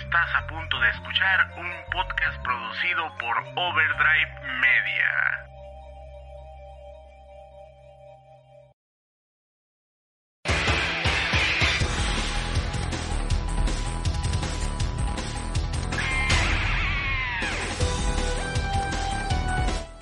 Estás a punto de escuchar un podcast producido por Overdrive Media.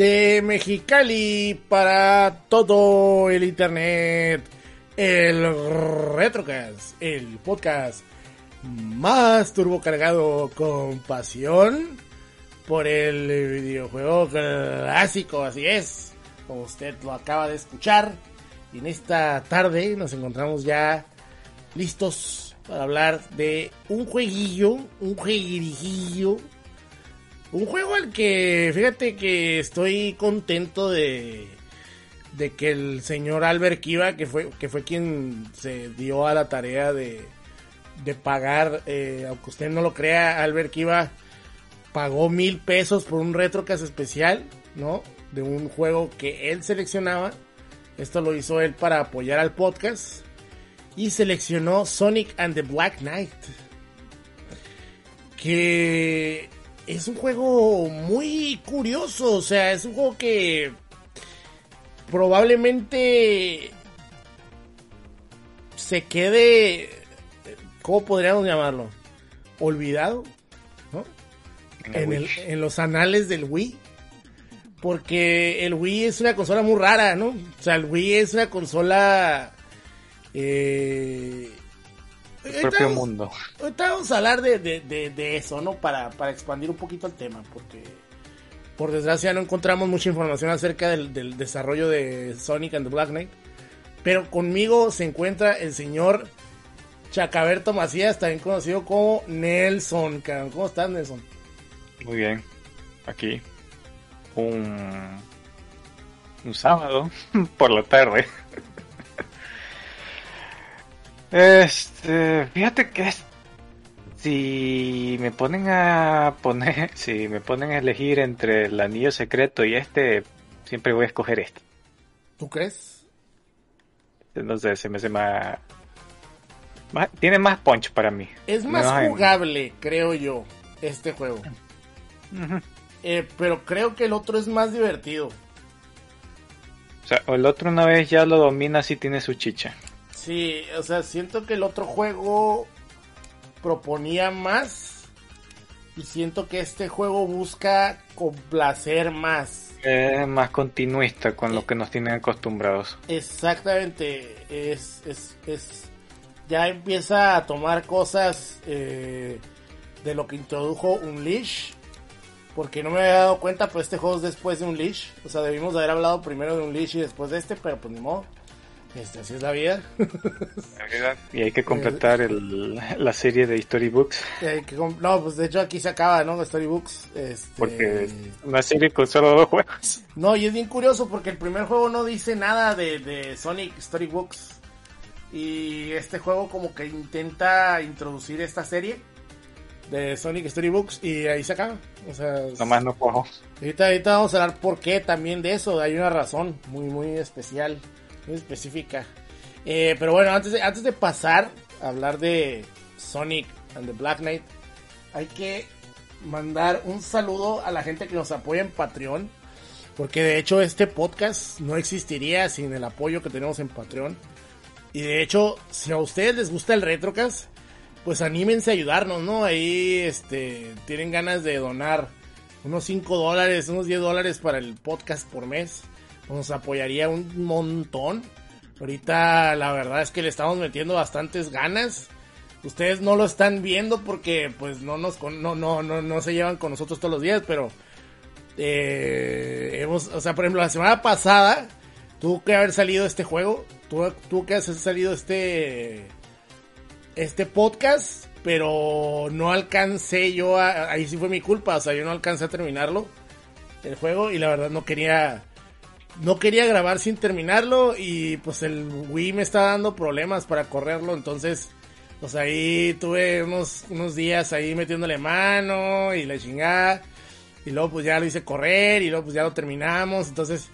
De Mexicali para todo el internet. El Retrocast, el podcast más turbocargado con pasión por el videojuego clásico, así es, como usted lo acaba de escuchar. Y en esta tarde nos encontramos ya listos para hablar de un jueguillo, un jueguillo un juego al que, fíjate que estoy contento de, de que el señor Albert Kiva, que fue, que fue quien se dio a la tarea de, de pagar, eh, aunque usted no lo crea, Albert Kiva pagó mil pesos por un retrocast especial, ¿no? De un juego que él seleccionaba. Esto lo hizo él para apoyar al podcast. Y seleccionó Sonic and the Black Knight. Que es un juego muy curioso, o sea, es un juego que probablemente se quede, ¿cómo podríamos llamarlo? Olvidado, ¿no? En, el, en los anales del Wii. Porque el Wii es una consola muy rara, ¿no? O sea, el Wii es una consola eh, el propio mundo. Ahorita vamos a hablar de, de, eso, ¿no? Para, para, expandir un poquito el tema, porque por desgracia no encontramos mucha información acerca del, del, desarrollo de Sonic and the Black Knight. Pero conmigo se encuentra el señor Chacaberto Macías, también conocido como Nelson. ¿Cómo estás, Nelson? Muy bien, aquí. un, un sábado por la tarde. Este, fíjate que si me ponen a poner, si me ponen a elegir entre el anillo secreto y este, siempre voy a escoger este. ¿Tú crees? No sé, se me hace más, tiene más punch para mí. Es más jugable, creo yo, este juego. Eh, pero creo que el otro es más divertido. O sea, el otro una vez ya lo domina si tiene su chicha. Sí, o sea, siento que el otro juego proponía más y siento que este juego busca complacer más. Es más continuista con lo que nos tienen acostumbrados. Exactamente, es, es, es ya empieza a tomar cosas eh, de lo que introdujo un leash. Porque no me había dado cuenta, pues este juego es después de un leash. O sea, debimos haber hablado primero de un leash y después de este, pero pues ni modo. Este, así es la vida. y hay que completar el, la serie de Storybooks. no, pues de hecho aquí se acaba, ¿no? Storybooks. Este... Porque es una serie con solo dos juegos. No, y es bien curioso porque el primer juego no dice nada de, de Sonic Storybooks. Y este juego como que intenta introducir esta serie de Sonic Storybooks y ahí se acaba. O sea, nomás no puedo. Ahorita, ahorita vamos a hablar por qué también de eso. Hay una razón muy, muy especial, específica. Eh, pero bueno, antes de, antes de pasar a hablar de Sonic and the Black Knight, hay que mandar un saludo a la gente que nos apoya en Patreon. Porque de hecho este podcast no existiría sin el apoyo que tenemos en Patreon. Y de hecho, si a ustedes les gusta el Retrocast, pues anímense a ayudarnos, ¿no? Ahí, este, tienen ganas de donar unos 5 dólares, unos 10 dólares para el podcast por mes. Nos apoyaría un montón. Ahorita la verdad es que le estamos metiendo bastantes ganas. Ustedes no lo están viendo porque pues no nos no no no no se llevan con nosotros todos los días, pero eh, hemos, o sea, por ejemplo, la semana pasada tuvo que haber salido este juego tú, que has salido este, este podcast, pero no alcancé yo a, ahí sí fue mi culpa, o sea, yo no alcancé a terminarlo, el juego, y la verdad no quería, no quería grabar sin terminarlo, y pues el Wii me está dando problemas para correrlo, entonces, pues ahí tuve unos, unos días ahí metiéndole mano y la chingada, y luego pues ya lo hice correr, y luego pues ya lo terminamos, entonces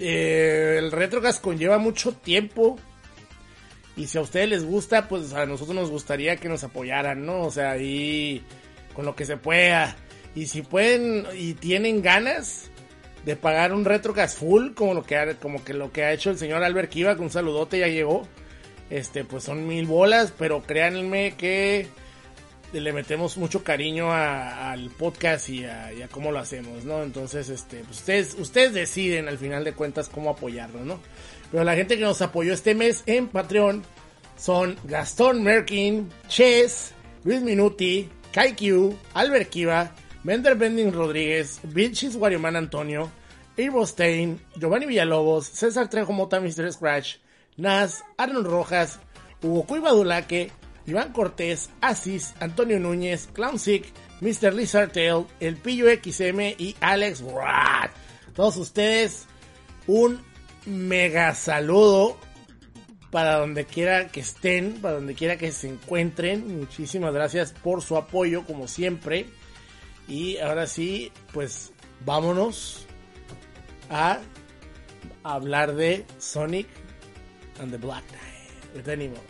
eh, el Retrocast conlleva mucho tiempo. Y si a ustedes les gusta, pues a nosotros nos gustaría que nos apoyaran, ¿no? O sea, ahí con lo que se pueda. Y si pueden y tienen ganas de pagar un Retrocast full, como lo que ha, como que lo que ha hecho el señor Albert Kiva, con un saludote ya llegó. Este, pues son mil bolas, pero créanme que le metemos mucho cariño al podcast y a, cómo lo hacemos, ¿no? Entonces, este, pues ustedes, ustedes deciden al final de cuentas cómo apoyarlo, ¿no? Pero la gente que nos apoyó este mes en Patreon son Gastón Merkin, Chess, Luis Minuti, Kaikyu, Albert Kiva, Bender Bending Rodríguez, Vilchis Warioman Antonio, Irvo Stein, Giovanni Villalobos, César Trejo Mota Mr. Scratch, Nas, Arnold Rojas, Hugo Cuibadulaque, Iván Cortés, Asis, Antonio Núñez, Clown Sick, Mr. Lizard Tail, El Pillo XM y Alex Rat. Todos ustedes, un mega saludo para donde quiera que estén, para donde quiera que se encuentren. Muchísimas gracias por su apoyo, como siempre. Y ahora sí, pues vámonos a hablar de Sonic and the Black Knight.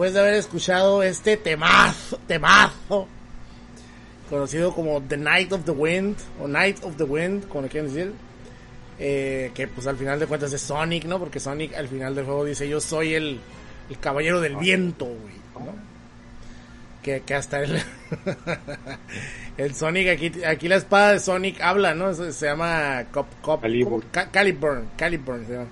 Después de haber escuchado este temazo, temazo, conocido como The Night of the Wind, o Night of the Wind, como le quieren decir, eh, que pues al final de cuentas es Sonic, ¿no? Porque Sonic al final del juego dice, yo soy el, el caballero del viento, güey, ¿no? Que, que hasta el, el Sonic, aquí, aquí la espada de Sonic habla, ¿no? Se, se llama Cop, Cop, Calibur. Ca- Caliburn, Caliburn se llama.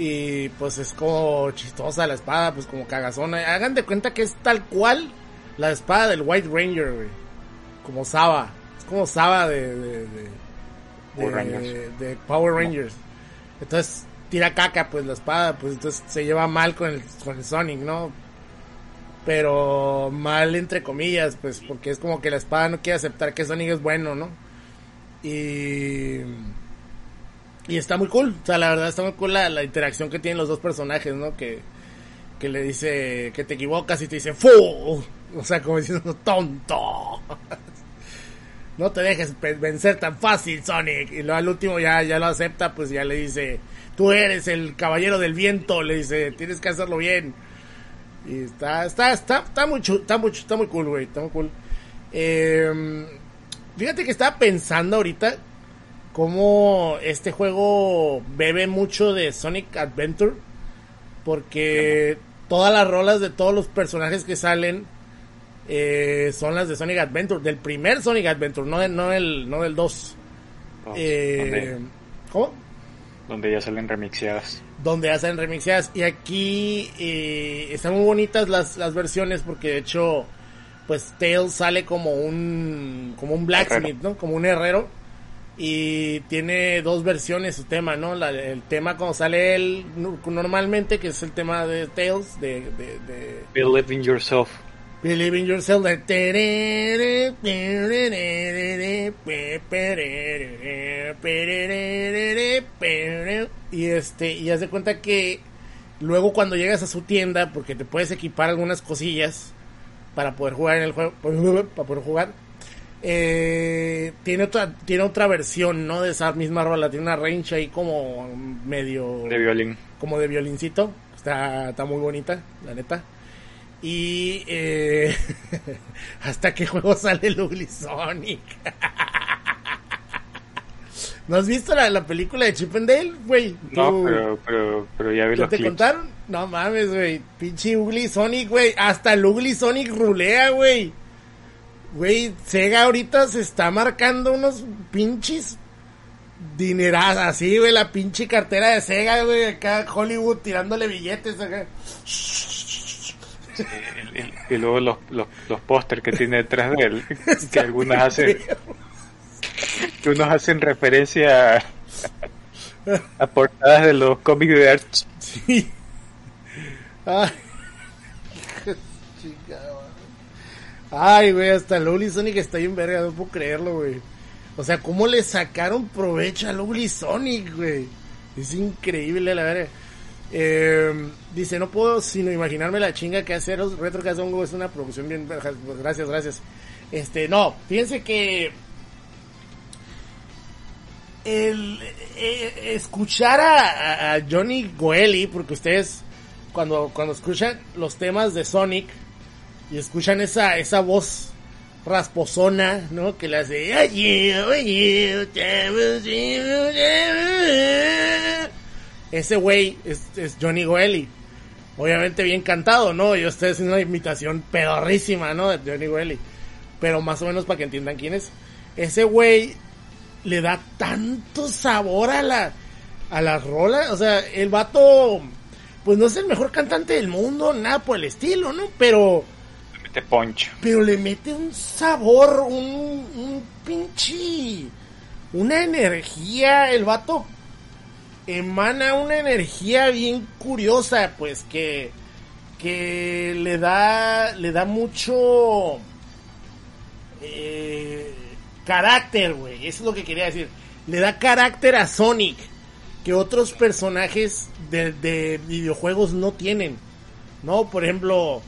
Y pues es como chistosa la espada, pues como cagazona. Hagan de cuenta que es tal cual la espada del White Ranger, güey. Como Saba. Es como Saba de, de, de, Power de- Rangers. de Power Rangers. Entonces tira caca, pues la espada, pues entonces se lleva mal con el, con el Sonic, ¿no? Pero mal entre comillas, pues porque es como que la espada no quiere aceptar que Sonic es bueno, ¿no? Y... Y está muy cool, o sea, la verdad está muy cool la, la interacción que tienen los dos personajes, ¿no? Que, que le dice que te equivocas y te dice ¡Fu! O sea, como diciendo tonto. No te dejes vencer tan fácil, Sonic. Y luego al último ya, ya lo acepta, pues ya le dice, tú eres el caballero del viento, le dice, tienes que hacerlo bien. Y está, está, está, está muy, está muy, está muy cool, güey, está muy cool. Eh, fíjate que estaba pensando ahorita cómo este juego bebe mucho de Sonic Adventure. Porque todas las rolas de todos los personajes que salen eh, son las de Sonic Adventure, del primer Sonic Adventure, no, de- no, del, no del 2. Oh, Eh, ¿Cómo? donde ya salen remixeadas. donde hacen remixeadas. Y aquí eh, están muy bonitas las, las versiones porque de hecho, pues Tails sale como un, como un blacksmith, ¿no? Como un herrero. Y tiene dos versiones su tema, ¿no? La- el tema cuando sale él normalmente, que es el tema de Tails, de... de, de Believe in yourself. Believe in yourself. de Y este, y haz de cuenta que luego cuando llegas a su tienda, porque te puedes equipar algunas cosillas para poder jugar en el juego, para poder jugar, eh, tiene otra, tiene otra versión, ¿no? De esa misma rola, tiene una range ahí como medio De violín. como de violincito. Está, está muy bonita, la neta. Y eh, hasta qué juego sale el Ugly Sonic. ¿No has visto la, la película de Chip and Dale, güey? No, pero, pero, pero ya vi ¿Ya los te clips. contaron? No mames, güey. Pinche Ugly Sonic, güey. Hasta el Ugly Sonic rulea, güey. Güey, Sega ahorita se está marcando unos pinches dineradas así, güey. La pinche cartera de Sega, güey. Acá Hollywood tirándole billetes acá. Y, luego los, los, los pósters que tiene detrás de él, que algunas hacen, que unos hacen referencia a, a portadas de los cómics de Arch. Sí. Ay. Ay, güey, hasta el Ugly Sonic está bien verga, no puedo creerlo, güey. O sea, ¿cómo le sacaron provecho al Ugly Sonic, güey? Es increíble, la verdad. Eh, dice, no puedo sino imaginarme la chinga que hacer Retro Cazongo es una producción bien... verga. Gracias, gracias. Este, no, fíjense que... El, eh, escuchar a, a Johnny Goeli, porque ustedes cuando, cuando escuchan los temas de Sonic y escuchan esa, esa voz rasposona, ¿no? Que le hace... Ese güey es, Johnny Goeli. Obviamente bien cantado, ¿no? Yo estoy haciendo una imitación pedorrísima, ¿no? De Johnny Goeli. Pero más o menos para que entiendan quién es. Ese güey le da tanto sabor a la, a la rola. O sea, el vato, pues no es el mejor cantante del mundo, nada por el estilo, ¿no? Pero, Mete poncho. pero le mete un sabor, un, un pinche, una energía. El vato emana una energía bien curiosa, pues que, que le da, le da mucho eh, carácter, güey. Eso es lo que quería decir. Le da carácter a Sonic que otros personajes de, de videojuegos no tienen. ¿No? Por ejemplo,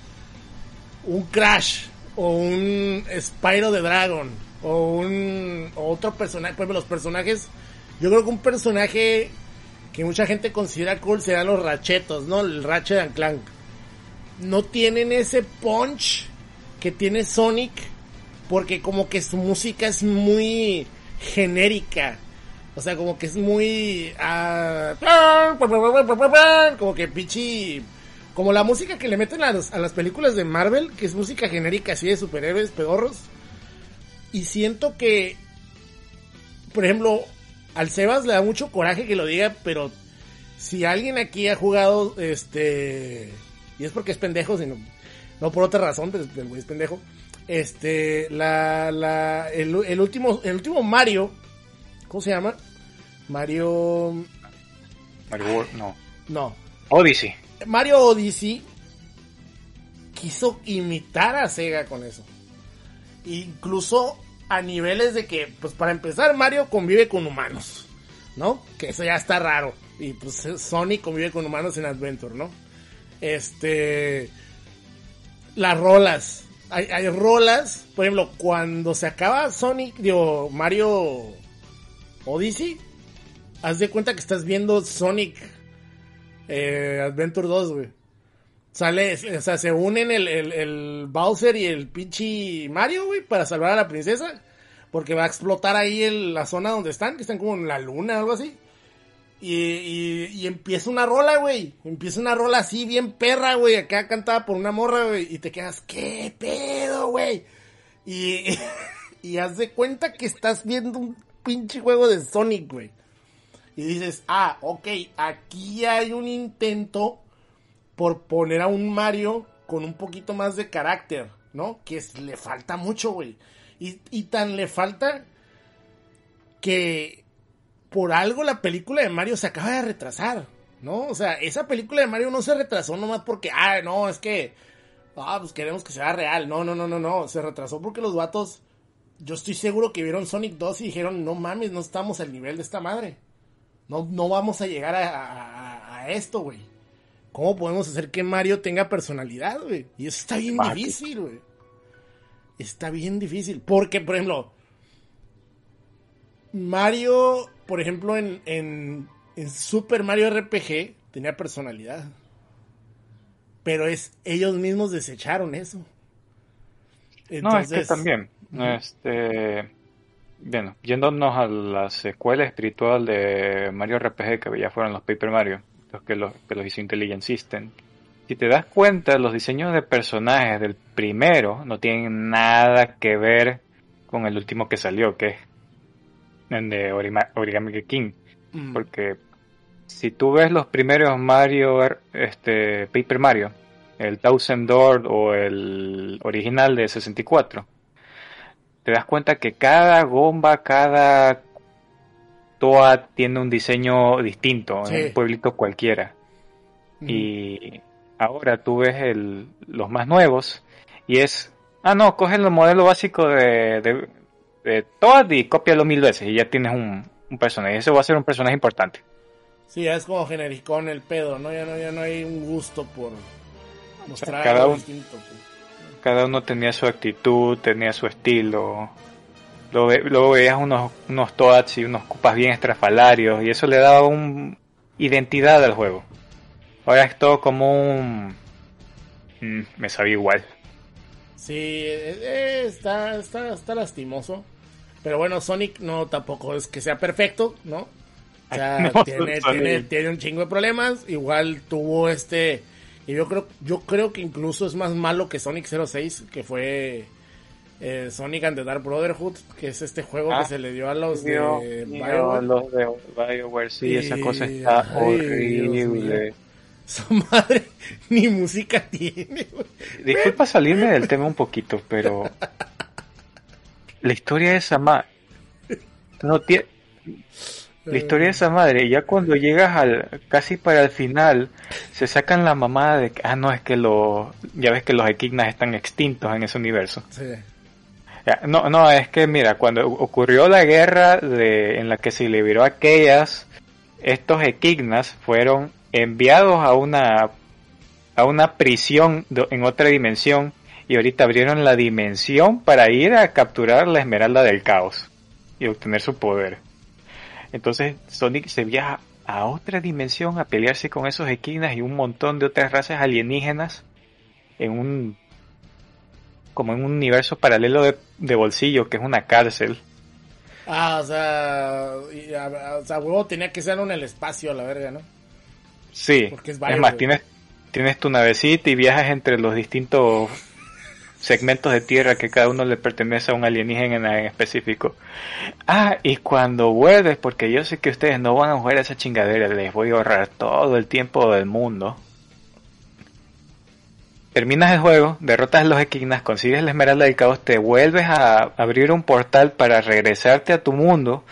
un Crash o un Spyro the Dragon o un otro personaje. Ejemplo, los personajes. Yo creo que un personaje que mucha gente considera cool serán los rachetos, ¿no? El Ratchet and Clank. no tienen ese punch que tiene Sonic porque como que su música es muy genérica. O sea, como que es muy... ah, como que pichi... Como la música que le meten a, los- a las películas de Marvel, que es música genérica así de superhéroes, pedorros. Y siento que, por ejemplo, al Sebas le da mucho coraje que lo diga, pero si alguien aquí ha jugado, este... Y es porque es pendejo, sino... No por otra razón, pero el güey es pendejo. Este, la, la, el, el último, el último Mario, ¿cómo se llama? Mario, Mario World, no. no, Odyssey. Mario Odyssey quiso imitar a Sega con eso. Incluso a niveles de que, pues para empezar, Mario convive con humanos, ¿no? Que eso ya está raro. Y pues Sonic convive con humanos en Adventure, ¿no? Este. Las rolas. Hay, rolas. Por ejemplo, cuando se acaba Sonic, digo, Mario Odyssey, haz de cuenta que estás viendo Sonic eh, Adventure 2, güey. Sale, o sea, se unen el, el, el Bowser y el pinche Mario, güey, para salvar a la princesa. Porque va a explotar ahí la zona donde están, que están como en la luna o algo así. Y, y, y empieza una rola, güey. Empieza una rola así, bien perra, güey. Acá cantada por una morra, güey. Y te quedas, ¿qué pedo, güey? Y, y haz de cuenta que estás viendo un pinche juego de Sonic, güey. Y dices, ah, ok, aquí hay un intento por poner a un Mario con un poquito más de carácter, ¿no? Que le falta mucho, güey. Y, y tan le falta que por algo la película de Mario se acaba de retrasar, ¿no? O sea, esa película de Mario no se retrasó nomás porque, ah, no, es que, ah, pues queremos que sea real. No, no, no, no, no. Se retrasó porque los vatos, yo estoy seguro que vieron Sonic 2 y dijeron, no mames, no estamos al nivel de esta madre. No, no vamos a llegar a, a- a esto, güey. ¿Cómo podemos hacer que Mario tenga personalidad, güey? Y eso está bien difícil, güey. Está bien difícil. Porque, por ejemplo, Mario, por ejemplo, en, en, en Super Mario RPG tenía personalidad. Pero es ellos mismos desecharon eso. No, es que también, este, bueno, yéndonos a la secuela espiritual de Mario RPG, que ya fueron los Paper Mario, los que los, que los hizo Intelligent System, si te das cuenta, los diseños de personajes del primero no tienen nada que ver con el último que salió, que es el de Origami King, Mm, porque si tú ves los primeros Mario, este, Paper Mario, el Thousand Door o el original de 64, te das cuenta que cada gomba, cada toa tiene un diseño distinto Sí. en un pueblito cualquiera. mm. Y ahora tú ves el, los más nuevos y es, ah no, coge el modelo básico de, de, de Toad y cópialo mil veces y ya tienes un, un personaje. Ese va a ser un personaje importante. Sí, ya es como genericón el pedo, ¿no? Ya no, ya no hay un gusto por mostrar cada algo un- distinto. pues. Cada uno tenía su actitud, tenía su estilo. Luego, ve- luego veías unos, unos Toads y unos Cupas bien estrafalarios y eso le daba un identidad al juego. Ahora es todo como un... mm, me sabía igual. Sí, eh, eh, está, está, está lastimoso. Pero bueno, Sonic no tampoco es que sea perfecto, ¿no? O sea, Ay, no, tiene, tiene, tiene un chingo de problemas. Igual tuvo este. Y yo creo, yo creo que incluso es más malo que Sonic 06, que fue eh, Sonic and the Dark Brotherhood, que es este juego Ah, que se le dio a los de BioWare. los de BioWare, sí, esa cosa está ay, horrible. Su madre ni música tiene. Disculpa salirme del tema un poquito, pero la historia de esa madre no tiene la historia de esa madre, ya cuando llegas al casi para el final, se sacan la mamada de que, ah, no, es que los, ya ves que los equignas están extintos en ese universo. Sí. No, no, es que mira, cuando ocurrió la guerra de, en la que se liberó a aquellas, estos equignas fueron enviados a una a una prisión en otra dimensión y ahorita abrieron la dimensión para ir a capturar la esmeralda del caos y obtener su poder. Entonces Sonic se viaja a otra dimensión a pelearse con esos equignas y un montón de otras razas alienígenas en un como en un universo paralelo de, de bolsillo que es una cárcel. Ah, o sea, y, a- o sea, huevo tenía que ser en el espacio a la verga, ¿no? Sí, Porque es es, más, tienes, tienes tu navecita y viajas entre los distintos segmentos de tierra que cada uno le pertenece a un alienígena en específico. Ah, y cuando vuelves, porque yo sé que ustedes no van a jugar a esa chingadera, les voy a ahorrar todo el tiempo del mundo. Terminas el juego, derrotas a los equinas, consigues la esmeralda del caos, te vuelves a abrir un portal para regresarte a tu mundo.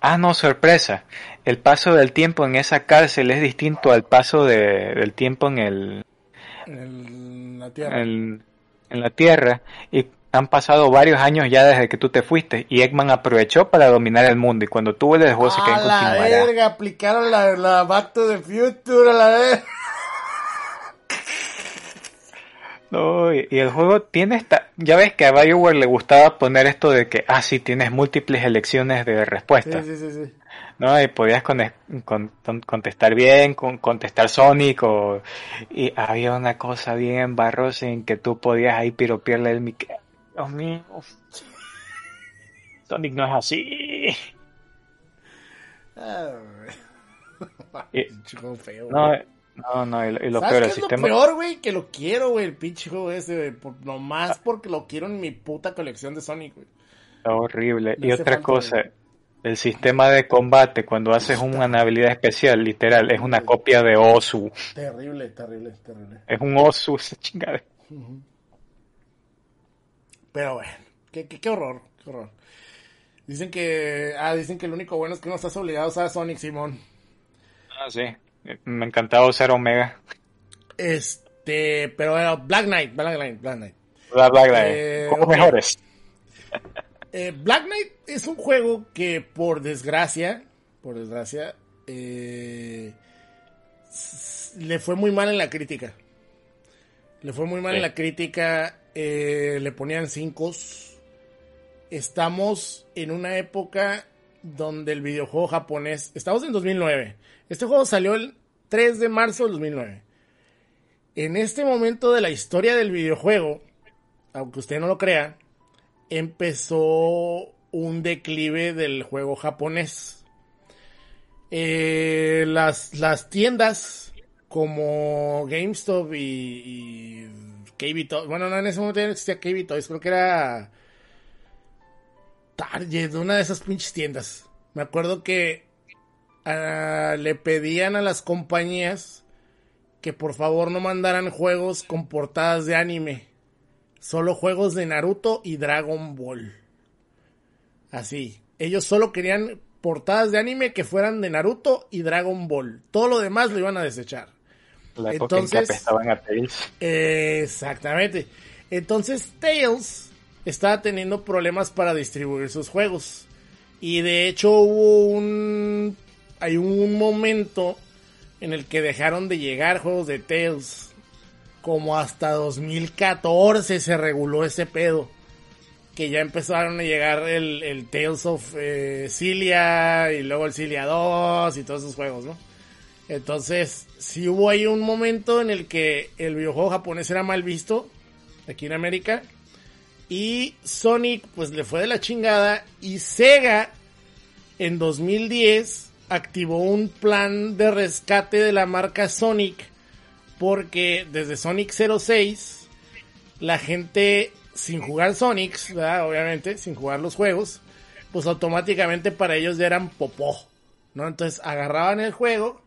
Ah, no, sorpresa. El paso del tiempo en esa cárcel es distinto al paso de- del tiempo en el, En la Tierra. en, en la Tierra y han pasado varios años ya desde que tú te fuiste y Eggman aprovechó para dominar el mundo y cuando tú vuelves el juego se queda en la verga, aplicaron la, la Back to the Future a la verga. No, y, y el juego tiene esta, ya ves que a BioWare le gustaba poner esto de que, ah, sí, tienes múltiples elecciones de Sí, respuesta, sí, sí, sí. ¿No? Y podías con- con- con- contestar bien, con- contestar Sonic o, y había una cosa bien barrosa en que tú podías ahí piropearle el mic. Dios mío. Sonic no es así. Ah, Y- feo. No, no, no, y lo, y lo ¿Sabes peor, el es sistema. lo peor, güey? Que lo quiero, güey, el pinche juego ese, güey. por- nomás porque lo quiero en mi puta colección de Sonic, güey. Horrible. Y otra falta, cosa. El sistema de combate cuando haces una habilidad especial, literal, es una copia de Osu. Terrible, terrible, terrible. Es un Osu esa chingada. Pero bueno, qué, qué, qué horror, qué horror. Dicen que, ah, dicen que lo único bueno es que no estás obligado a usar Sonic, Simón. Ah, sí. Me encantaba usar Omega. Este, pero bueno, Black Knight, Black Knight, Black Knight. Bla, bla, bla. Eh, ok. mejores. Eh, Black Knight es un juego que por desgracia, por desgracia, eh, le fue muy mal en la crítica. Le fue muy mal Sí. en la crítica, eh, le ponían cinco. Estamos en una época donde el videojuego japonés, estamos en 2009. Este juego salió el 3 de marzo del 2009. En este momento de la historia del videojuego, aunque usted no lo crea, empezó un declive del juego japonés. Eh, las, las tiendas como GameStop y, y Toys, bueno, no en ese momento ya no existía KB Toys, creo que era Target, una de esas pinches tiendas. Me acuerdo que ah, le pedían a las compañías que por favor no mandaran juegos con portadas de anime. Solo juegos de Naruto y Dragon Ball. Así. Ellos solo querían portadas de anime que fueran de Naruto y Dragon Ball. Todo lo demás lo iban a desechar. La en entonces- apestaban a Tails. Exactamente. Entonces Tails estaba teniendo problemas para distribuir sus juegos. Y de hecho hubo un... Hay un momento en el que dejaron de llegar juegos de Tails. Como hasta 2014 se reguló ese pedo. Que ya empezaron a llegar el, Tales of eh, Cilia y luego el Cilia 2 y todos esos juegos, ¿no? Entonces, sí hubo ahí un momento en el que el videojuego japonés era mal visto aquí en América. Y Sonic, pues le fue de la chingada. Y Sega, en 2010, activó un plan de rescate de la marca Sonic. Porque desde Sonic 06, la gente, sin jugar Sonics, obviamente, sin jugar los juegos, pues automáticamente para ellos ya eran popó. ¿no? Entonces agarraban el juego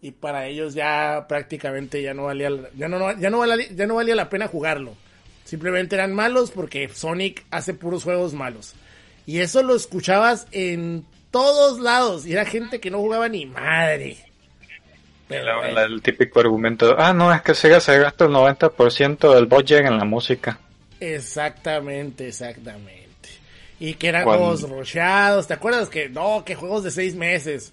y para ellos ya prácticamente ya no valía ya no- ya no valía, ya no valía la pena jugarlo. Simplemente eran malos porque Sonic hace puros juegos malos. Y eso lo escuchabas en todos lados y era gente que no jugaba ni madre. El típico argumento, ah, no, es que Sega se gasta el 90% del budget en la música. Exactamente, exactamente. Y que eran Cuando- juegos rusheados, ¿te acuerdas? Que no, que juegos de seis meses,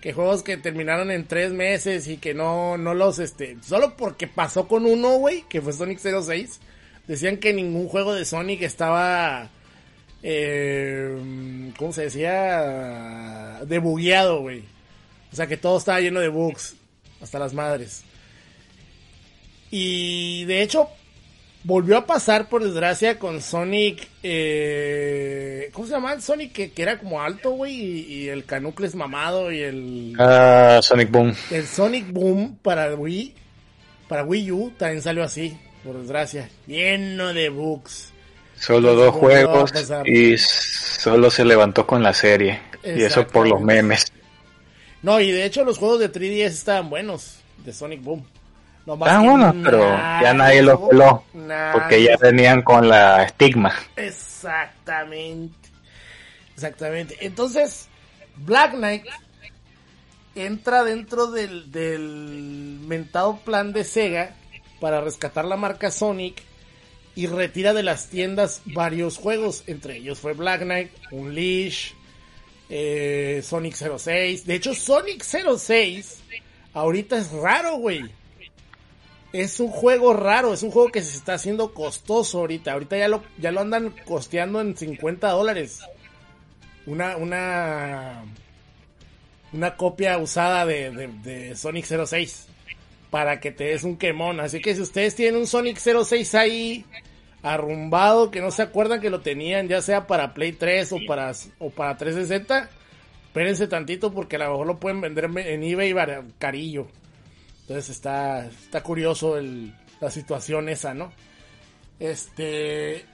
que juegos que terminaron en tres meses y que no, no los, este, solo porque pasó con uno, güey, que fue Sonic 06, decían que ningún juego de Sonic estaba, eh, ¿cómo se decía? Debugueado, güey. O sea que todo estaba lleno de bugs, hasta las madres. Y de hecho, volvió a pasar por desgracia con Sonic. Eh, ¿Cómo se llama? El Sonic que, que era como alto, güey. Y, y el Canucles mamado y el. Ah, Sonic Boom. El Sonic Boom para Wii. Para Wii U también salió así, por desgracia. Lleno de bugs. Solo dos juegos y solo se levantó con la serie. Y eso por los memes. No, y de hecho los juegos de 3DS estaban buenos. De Sonic Boom. Nomás Ah, que bueno, pero ya nadie los peló. Porque ya venían con la estigma. Exactamente. Exactamente. Entonces, Black Knight entra dentro del, del mentado plan de Sega para rescatar la marca Sonic y retira de las tiendas varios juegos. Entre ellos fue Black Knight, Unleash, eh, Sonic 06. De hecho, Sonic 06 ahorita es raro, güey. Es un juego raro, es un juego que se está haciendo costoso ahorita. Ahorita ya lo, ya lo andan costeando en 50 dólares. Una, una, una copia usada de, de, de Sonic 06 para que te des un quemón. Así que si ustedes tienen un Sonic 06 ahí arrumbado, que no se acuerdan que lo tenían, ya sea para Play 3 o para, o para 360, espérense tantito porque a lo mejor lo pueden vender en eBay carillo. Entonces está, está curioso el, la situación esa, ¿no? Este.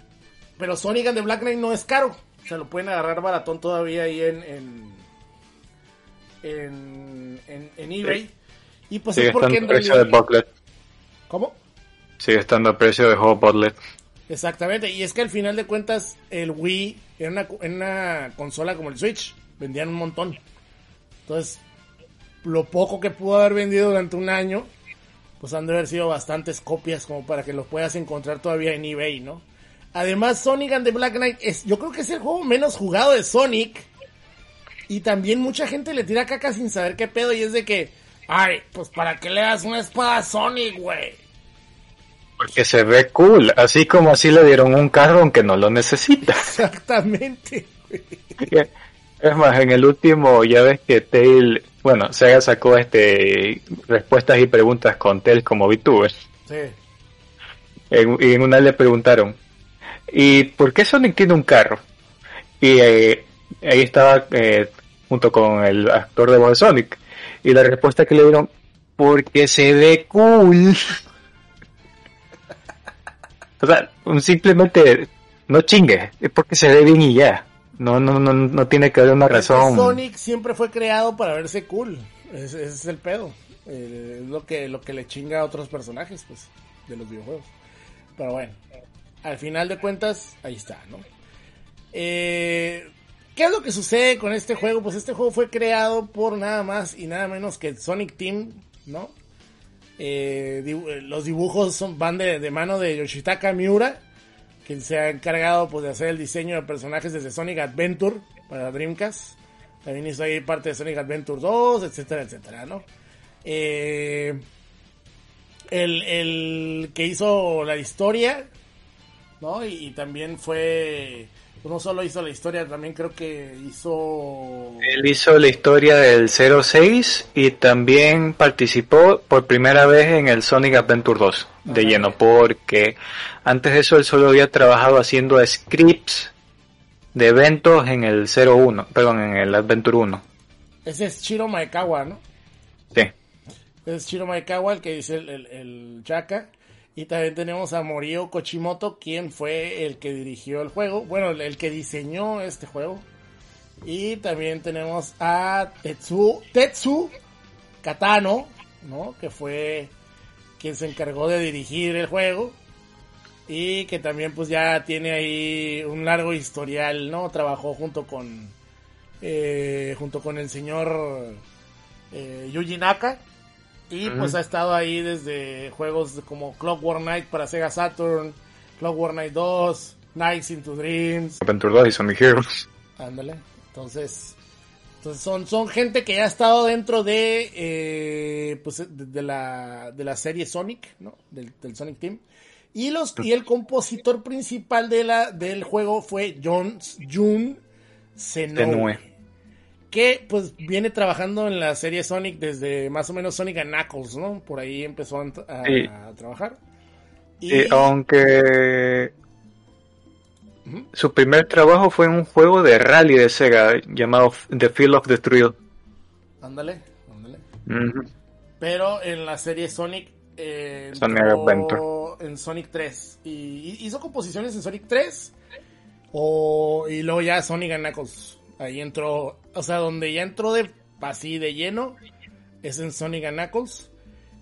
Pero Sonic and the Black Knight no es caro. Se lo pueden agarrar baratón todavía ahí en. en, en, en- en eBay. Y pues Sigue es porque estando en a precio de realidad- Booklet. ¿Cómo? Sigue estando a precio de juego Booklet. Exactamente, y es que al final de cuentas el Wii era una, era una consola como el Switch, vendían un montón. Entonces, lo poco que pudo haber vendido durante un año, pues han de haber sido bastantes copias como para que lo puedas encontrar todavía en eBay, ¿no? Además, Sonic and the Black Knight es, yo creo que es el juego menos jugado de Sonic. Y también mucha gente le tira caca sin saber qué pedo y es de que, ay, pues para qué le das una espada a Sonic, güey. Porque se ve cool. Así como así le dieron un carro aunque no lo necesita. Exactamente. Es más, en el último, ya ves que Tail, bueno, Sega sacó este respuestas y preguntas con Tail como VTuber. Sí. En, y en una le preguntaron, ¿y por qué Sonic tiene un carro? Y eh, ahí estaba eh, junto con el actor de voz de Sonic. Y la respuesta que le dieron, porque se ve cool. O sea, simplemente, no chingue, es porque se ve bien y ya. No, no, no, no tiene que haber una razón. Sonic siempre fue creado para verse cool. Ese, ese es el pedo. Eh, es lo que, lo que le chinga a otros personajes, pues, de los videojuegos. Pero bueno, al final de cuentas, ahí está, ¿no? Eh, ¿Qué es lo que sucede con este juego? Pues este juego fue creado por nada más y nada menos que el Sonic Team, ¿no? Eh, los dibujos son, van de, mano de Yoshitaka Miura, quien se ha encargado pues, de hacer el diseño de personajes desde Sonic Adventure para Dreamcast. También hizo ahí parte de Sonic Adventure 2, etcétera, etcétera, ¿no? Eh, el, el que hizo la historia, ¿no? Y también fue, no solo hizo la historia, también creo que hizo... Él hizo la historia del 06 y también participó por primera vez en el Sonic Adventure 2 de Ajá. lleno porque antes de eso él solo había trabajado haciendo scripts de eventos en el 01, perdón, en el Adventure 1. Ese es Shiro Maekawa, ¿no? Sí. Ese es Shiro Maekawa, el que dice el, el, el Chaka. Y también tenemos a Morio Kochimoto, quien fue el que dirigió el juego. Bueno, el, que diseñó este juego. Y también tenemos a Tetsu, Tetsu Katano, ¿no? Que fue quien se encargó de dirigir el juego. Y que también pues ya tiene ahí un largo historial, ¿no? Trabajó junto con... eh, junto con el señor eh, Yuji Naka. Y pues ha estado ahí desde juegos como Clockwork Knight para Sega Saturn, Clockwork Knight 2, Nights into Dreams, Adventure 2 y Sonic Heroes. ándale. Entonces, entonces son, son gente que ya ha estado dentro de, eh, pues de, de la, de la serie Sonic, ¿no? Del, del Sonic Team. Y los, y el compositor principal de la, del juego fue John, Jun Senoue. Que pues viene trabajando en la serie Sonic desde más o menos Sonic and Knuckles, ¿no? Por ahí empezó a, a- Sí. a trabajar. Y aunque su primer trabajo fue en un juego de rally de Sega llamado The Field of the Thrill. Ándale, ándale. Pero en la serie Sonic. eh, Sonic entró Adventure. En Sonic 3. Y, y hizo composiciones en Sonic 3. O, y luego ya Sonic and Knuckles. Ahí entró. O sea, donde ya entró de así de lleno. Es en Sonic Knuckles.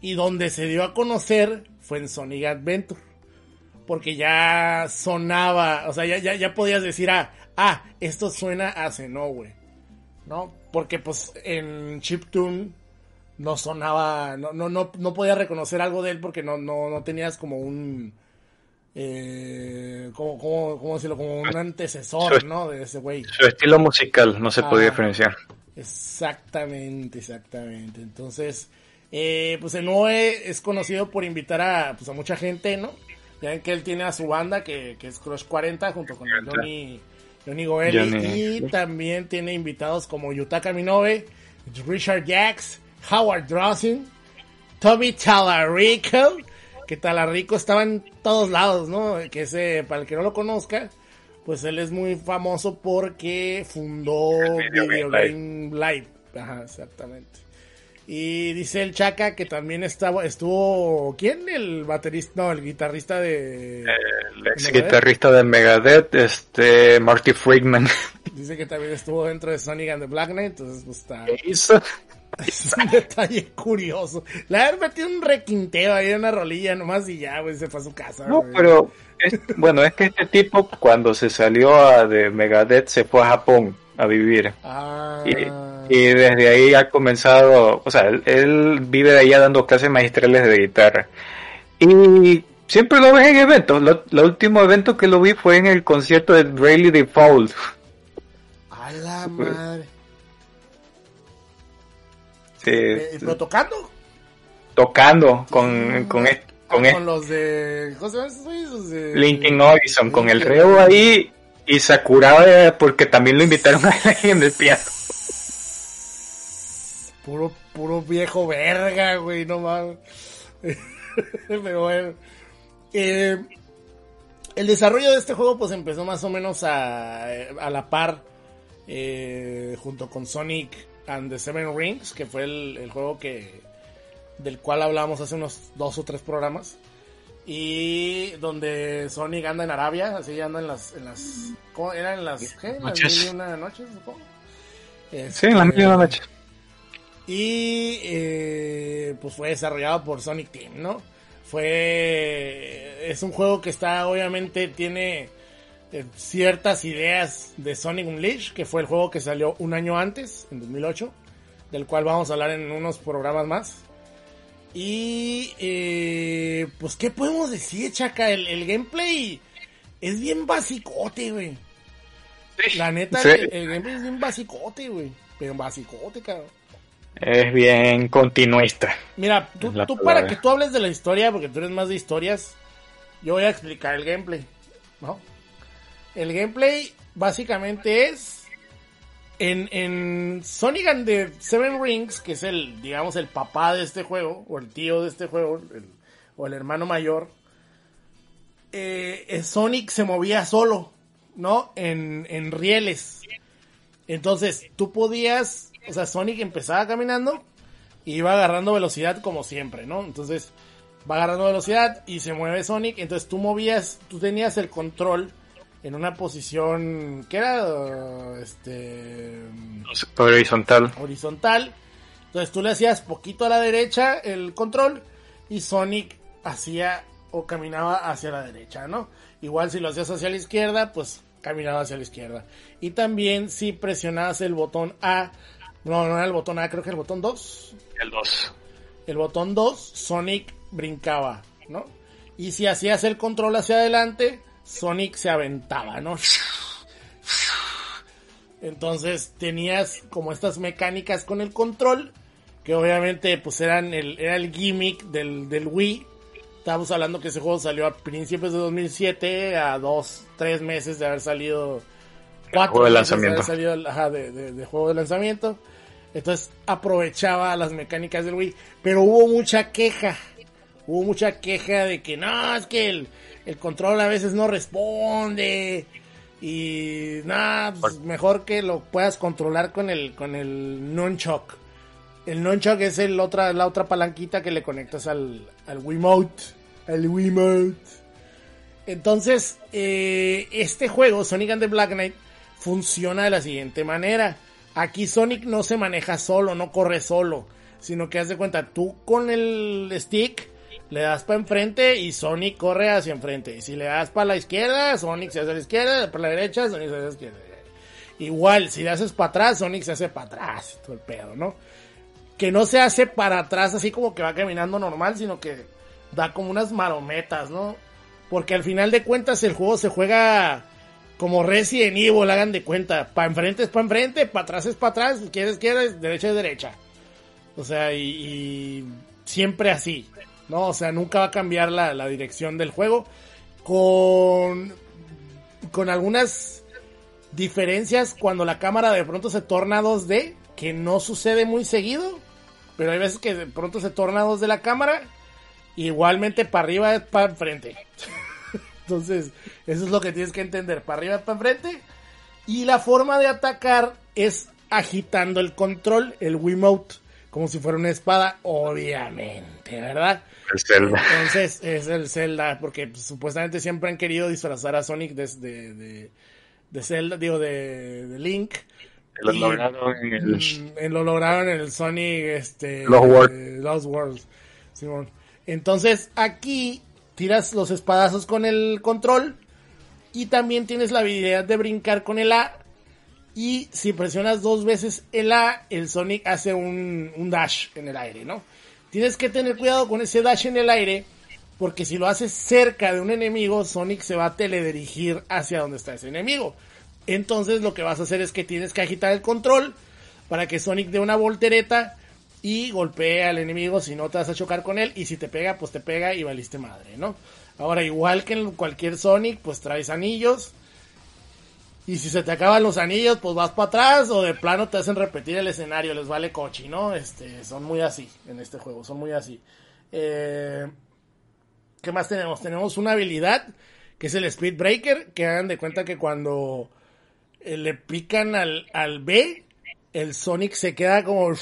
Y donde se dio a conocer fue en Sonic Adventure. Porque ya sonaba. O sea, ya, ya, ya podías decir, ah, ah, esto suena a Xenowe. ¿No? Porque pues en Chiptune no sonaba, no, no, no, no podía reconocer algo de él porque no, no, no tenías como un, eh, ¿cómo, cómo, cómo decirlo? Como un antecesor, Su- ¿no? De ese güey. Su estilo musical no se Ah. podía diferenciar. Exactamente, exactamente. Entonces, eh, pues el Noe es conocido por invitar a, pues, a mucha gente, ¿no? Ya ven que él tiene a su banda que, que es Crush 40 junto con el Johnny, Johnny Goelli Johnny. y también tiene invitados como Yutaka Minogue, Richard Jacks, Howard Drossing, Tommy Talarico, que Talarico estaba en todos lados, ¿no? Que ese, para el que no lo conozca, pues él es muy famoso porque fundó Video Video Game Game Live. Ajá, exactamente. Y dice el Chaca que también estaba, estuvo, ¿quién? El baterista, no, el guitarrista de... El ex guitarrista de Megadeth, este Marty Friedman. Dice que también estuvo dentro de Sonic and the Black Knight, entonces pues está... hizo? Es un detalle curioso. Le haber metido un requinteo ahí en una rolilla nomás y ya, güey, se fue a su casa. No, pero es- bueno, es que este tipo cuando se salió a- de Megadeth se fue a Japón a vivir. Ah, Y, y desde ahí ha comenzado, o sea, él, él vive de allá dando clases magistrales de guitarra. Y siempre lo ves en eventos. Lo, último evento que lo vi fue en el concierto de Rayleigh Default. a la madre. Sí, Eh, ¿Pero tocando? tocando con, con, con Ah, est- con los de... ¿Cómo se de- Linkin Horizon, con el reo ahí y Sakuraba porque también lo invitaron a él en el piano. Puro, puro viejo verga, güey, no mames. Pero bueno. Eh, el desarrollo de este juego pues empezó más o menos a, a la par eh, junto con Sonic and the Seven Rings, que fue el, el juego que del cual hablamos hace unos dos o tres programas. Y donde Sonic anda en Arabia, así anda en las... En las ¿cómo? ¿Eran en las, ¿qué? ¿En las Noches. mil y una noches? supongo? Sí, en la Este, misma noche. y eh, pues fue desarrollado por Sonic Team, ¿no? Fue. Es un juego que está, obviamente, tiene ciertas ideas de Sonic Unleashed, que fue el juego que salió un año antes, en 2008, del cual vamos a hablar en unos programas más. Y. eh, pues, ¿qué podemos decir, Chaca? El, el gameplay es bien basicote, güey. La neta, Sí. el, el gameplay es bien basicote, güey. Pero basicote, cabrón. Es bien continuista. Mira, tú, para que tú hables de la historia, porque tú eres más de historias, yo voy a explicar el gameplay, ¿no? El gameplay básicamente es en, en Sonic and the Seven Rings, que es el, digamos, el papá de este juego, o el tío de este juego, o el hermano mayor, eh, Sonic se movía solo, ¿no? En, en rieles. Entonces, tú podías, o sea, Sonic empezaba caminando y iba agarrando velocidad como siempre, ¿no? Entonces, va agarrando velocidad y se mueve Sonic, entonces tú movías, tú tenías el control en una posición que era este Horizontal. horizontal. Entonces tú le hacías poquito a la derecha el control y Sonic hacía o caminaba hacia la derecha, ¿no? Igual si lo hacías hacia la izquierda, pues caminaba hacia la izquierda. Y también si presionabas el botón A, no, no era el botón A, creo que el botón 2. El 2. El botón 2, Sonic brincaba, ¿no? Y si hacías el control hacia adelante, Sonic se aventaba, ¿no? Entonces tenías como estas mecánicas con el control, que obviamente pues eran el, era el gimmick del, del Wii. Estábamos hablando que ese juego salió a principios de 2007, a dos, tres meses de haber salido cuatro Juego de meses lanzamiento. salido ajá, de, de- de juego de lanzamiento. Entonces aprovechaba las mecánicas del Wii. Pero hubo mucha queja. Hubo mucha queja de que no, es que el, el control a veces no responde. Y nada, pues, mejor que lo puedas controlar con el, con el nunchuck. El nunchuck es el otra, la otra palanquita que le conectas al, al Wiimote. Al Wiimote. Entonces, eh, este juego, Sonic and the Black Knight, funciona de la siguiente manera. Aquí Sonic no se maneja solo, no corre solo, sino que haz de cuenta, tú con el stick le das para enfrente y Sonic corre hacia enfrente. Y si le das para la izquierda, Sonic se hace a la izquierda, para la derecha, Sonic se hace a la izquierda. Igual, si le haces para atrás, Sonic se hace para atrás, todo el pedo, ¿no? Que no se hace para atrás así como que va caminando normal, sino que da como unas marometas, ¿no? Porque al final de cuentas el juego se juega como Resident Evil, hagan de cuenta. Para enfrente es para enfrente, para atrás es para atrás, izquierda es izquierda, derecha es derecha. O sea, y, y siempre así, ¿no? O sea, nunca va a cambiar la, la dirección del juego. Con, con algunas diferencias cuando la cámara de pronto se torna 2D, que no sucede muy seguido, pero hay veces que de pronto se torna 2D la cámara, igualmente para arriba es para enfrente. Entonces, eso es lo que tienes que entender, para arriba es para enfrente, y la forma de atacar es agitando el control, el Wiimote, como si fuera una espada, obviamente, ¿verdad? El Zelda. Entonces es el Zelda, porque pues, supuestamente siempre han querido disfrazar a Sonic de, de, de, de Zelda, digo, de, de Link. Lo lograron en el... Mm, en- lo lograron en el Sonic este, Lost World. eh, Lost Worlds. Simón. Entonces aquí tiras los espadazos con el control y también tienes la habilidad de brincar con el A. Y si presionas dos veces el A, el Sonic hace un, un dash en el aire, ¿no? Tienes que tener cuidado con ese dash en el aire, porque si lo haces cerca de un enemigo, Sonic se va a teledirigir hacia donde está ese enemigo. Entonces lo que vas a hacer es que tienes que agitar el control para que Sonic dé una voltereta y golpee al enemigo, si no te vas a chocar con él, y si te pega, pues te pega y valiste madre, ¿no? Ahora, igual que en cualquier Sonic, pues traes anillos. Y si se te acaban los anillos, pues vas para atrás o de plano te hacen repetir el escenario, les vale cochi, ¿no? Este, son muy así en este juego, son muy así. Eh, ¿Qué más tenemos? Tenemos una habilidad que es el Speed Breaker, que hagan de cuenta que cuando eh, le pican al, al B, el Sonic se queda como,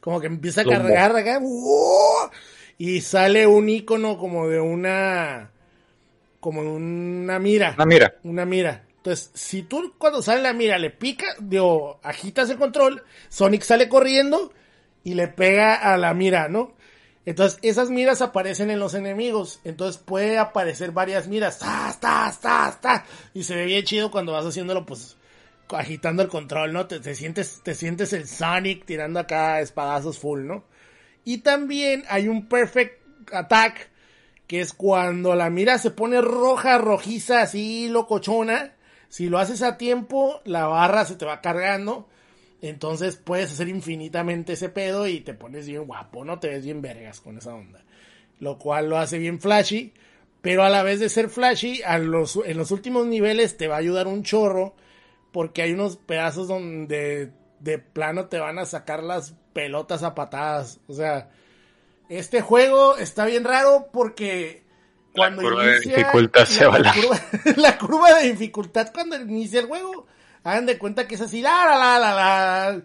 como que empieza a cargar acá, ¡wow! y sale un icono como de una, como una mira Ah, mira. una mira. Entonces, si tú cuando sale la mira le pica, digo, agitas el control, Sonic sale corriendo y le pega a la mira, ¿no? Entonces, esas miras aparecen en los enemigos. Entonces, puede aparecer varias miras. ¡Tas, tas, tas, tas! Y se ve bien chido cuando vas haciéndolo, pues, agitando el control, ¿no? Te, te sientes, te sientes el Sonic tirando acá espadazos full, ¿no? Y también hay un Perfect Attack, que es cuando la mira se pone roja, rojiza, así locochona. Si lo haces a tiempo, la barra se te va cargando. Entonces puedes hacer infinitamente ese pedo y te pones bien guapo, ¿no? Te ves bien vergas con esa onda. Lo cual lo hace bien flashy. Pero a la vez de ser flashy, en los últimos niveles te va a ayudar un chorro. Porque hay unos pedazos donde de plano te van a sacar las pelotas a patadas. O sea, este juego está bien raro porque cuando curva de inicia dificultad se va la- curva, la curva de dificultad cuando inicia el juego, hagan de cuenta que es así, la la la la la,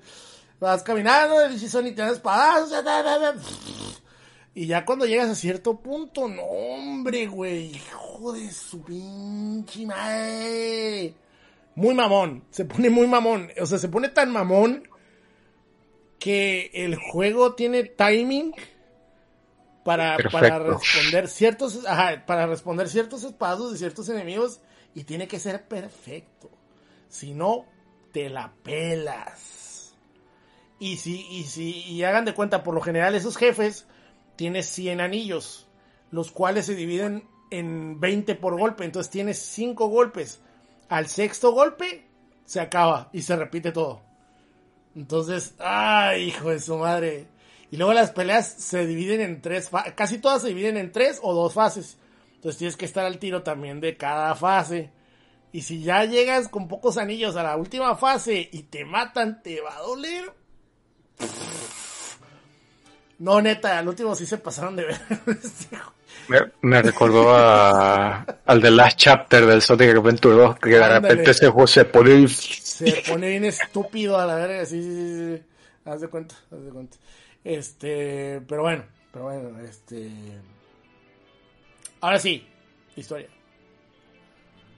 vas caminando, y si son y te dan espadazos, y ya cuando llegas a cierto punto, no hombre, güey, hijo de su pinche madre. Muy mamón, se pone muy mamón, o sea, se pone tan mamón que el juego tiene timing para, para responder ciertos, ajá, para responder ciertos espadazos de ciertos enemigos y tiene que ser perfecto. Si no, te la pelas. Y si, y si, y hagan de cuenta, por lo general esos jefes tienes 100 anillos, los cuales se dividen en 20 por golpe, entonces tienes 5 golpes. Al sexto golpe se acaba y se repite todo. Entonces, ay, hijo de su madre. Y luego las peleas se dividen en tres, casi todas se dividen en tres o dos fases. Entonces tienes que estar al tiro también de cada fase. Y si ya llegas con pocos anillos a la última fase y te matan, ¿te va a doler? No, neta, al último sí se pasaron de ver. Me, me recordó a, al The Last Chapter del Sonic Adventure 2, que de repente ese juego se pone... se pone bien estúpido a la verga, sí, sí, sí. Haz de cuenta, haz de cuenta. Este, pero bueno, pero bueno, este. Ahora sí, historia.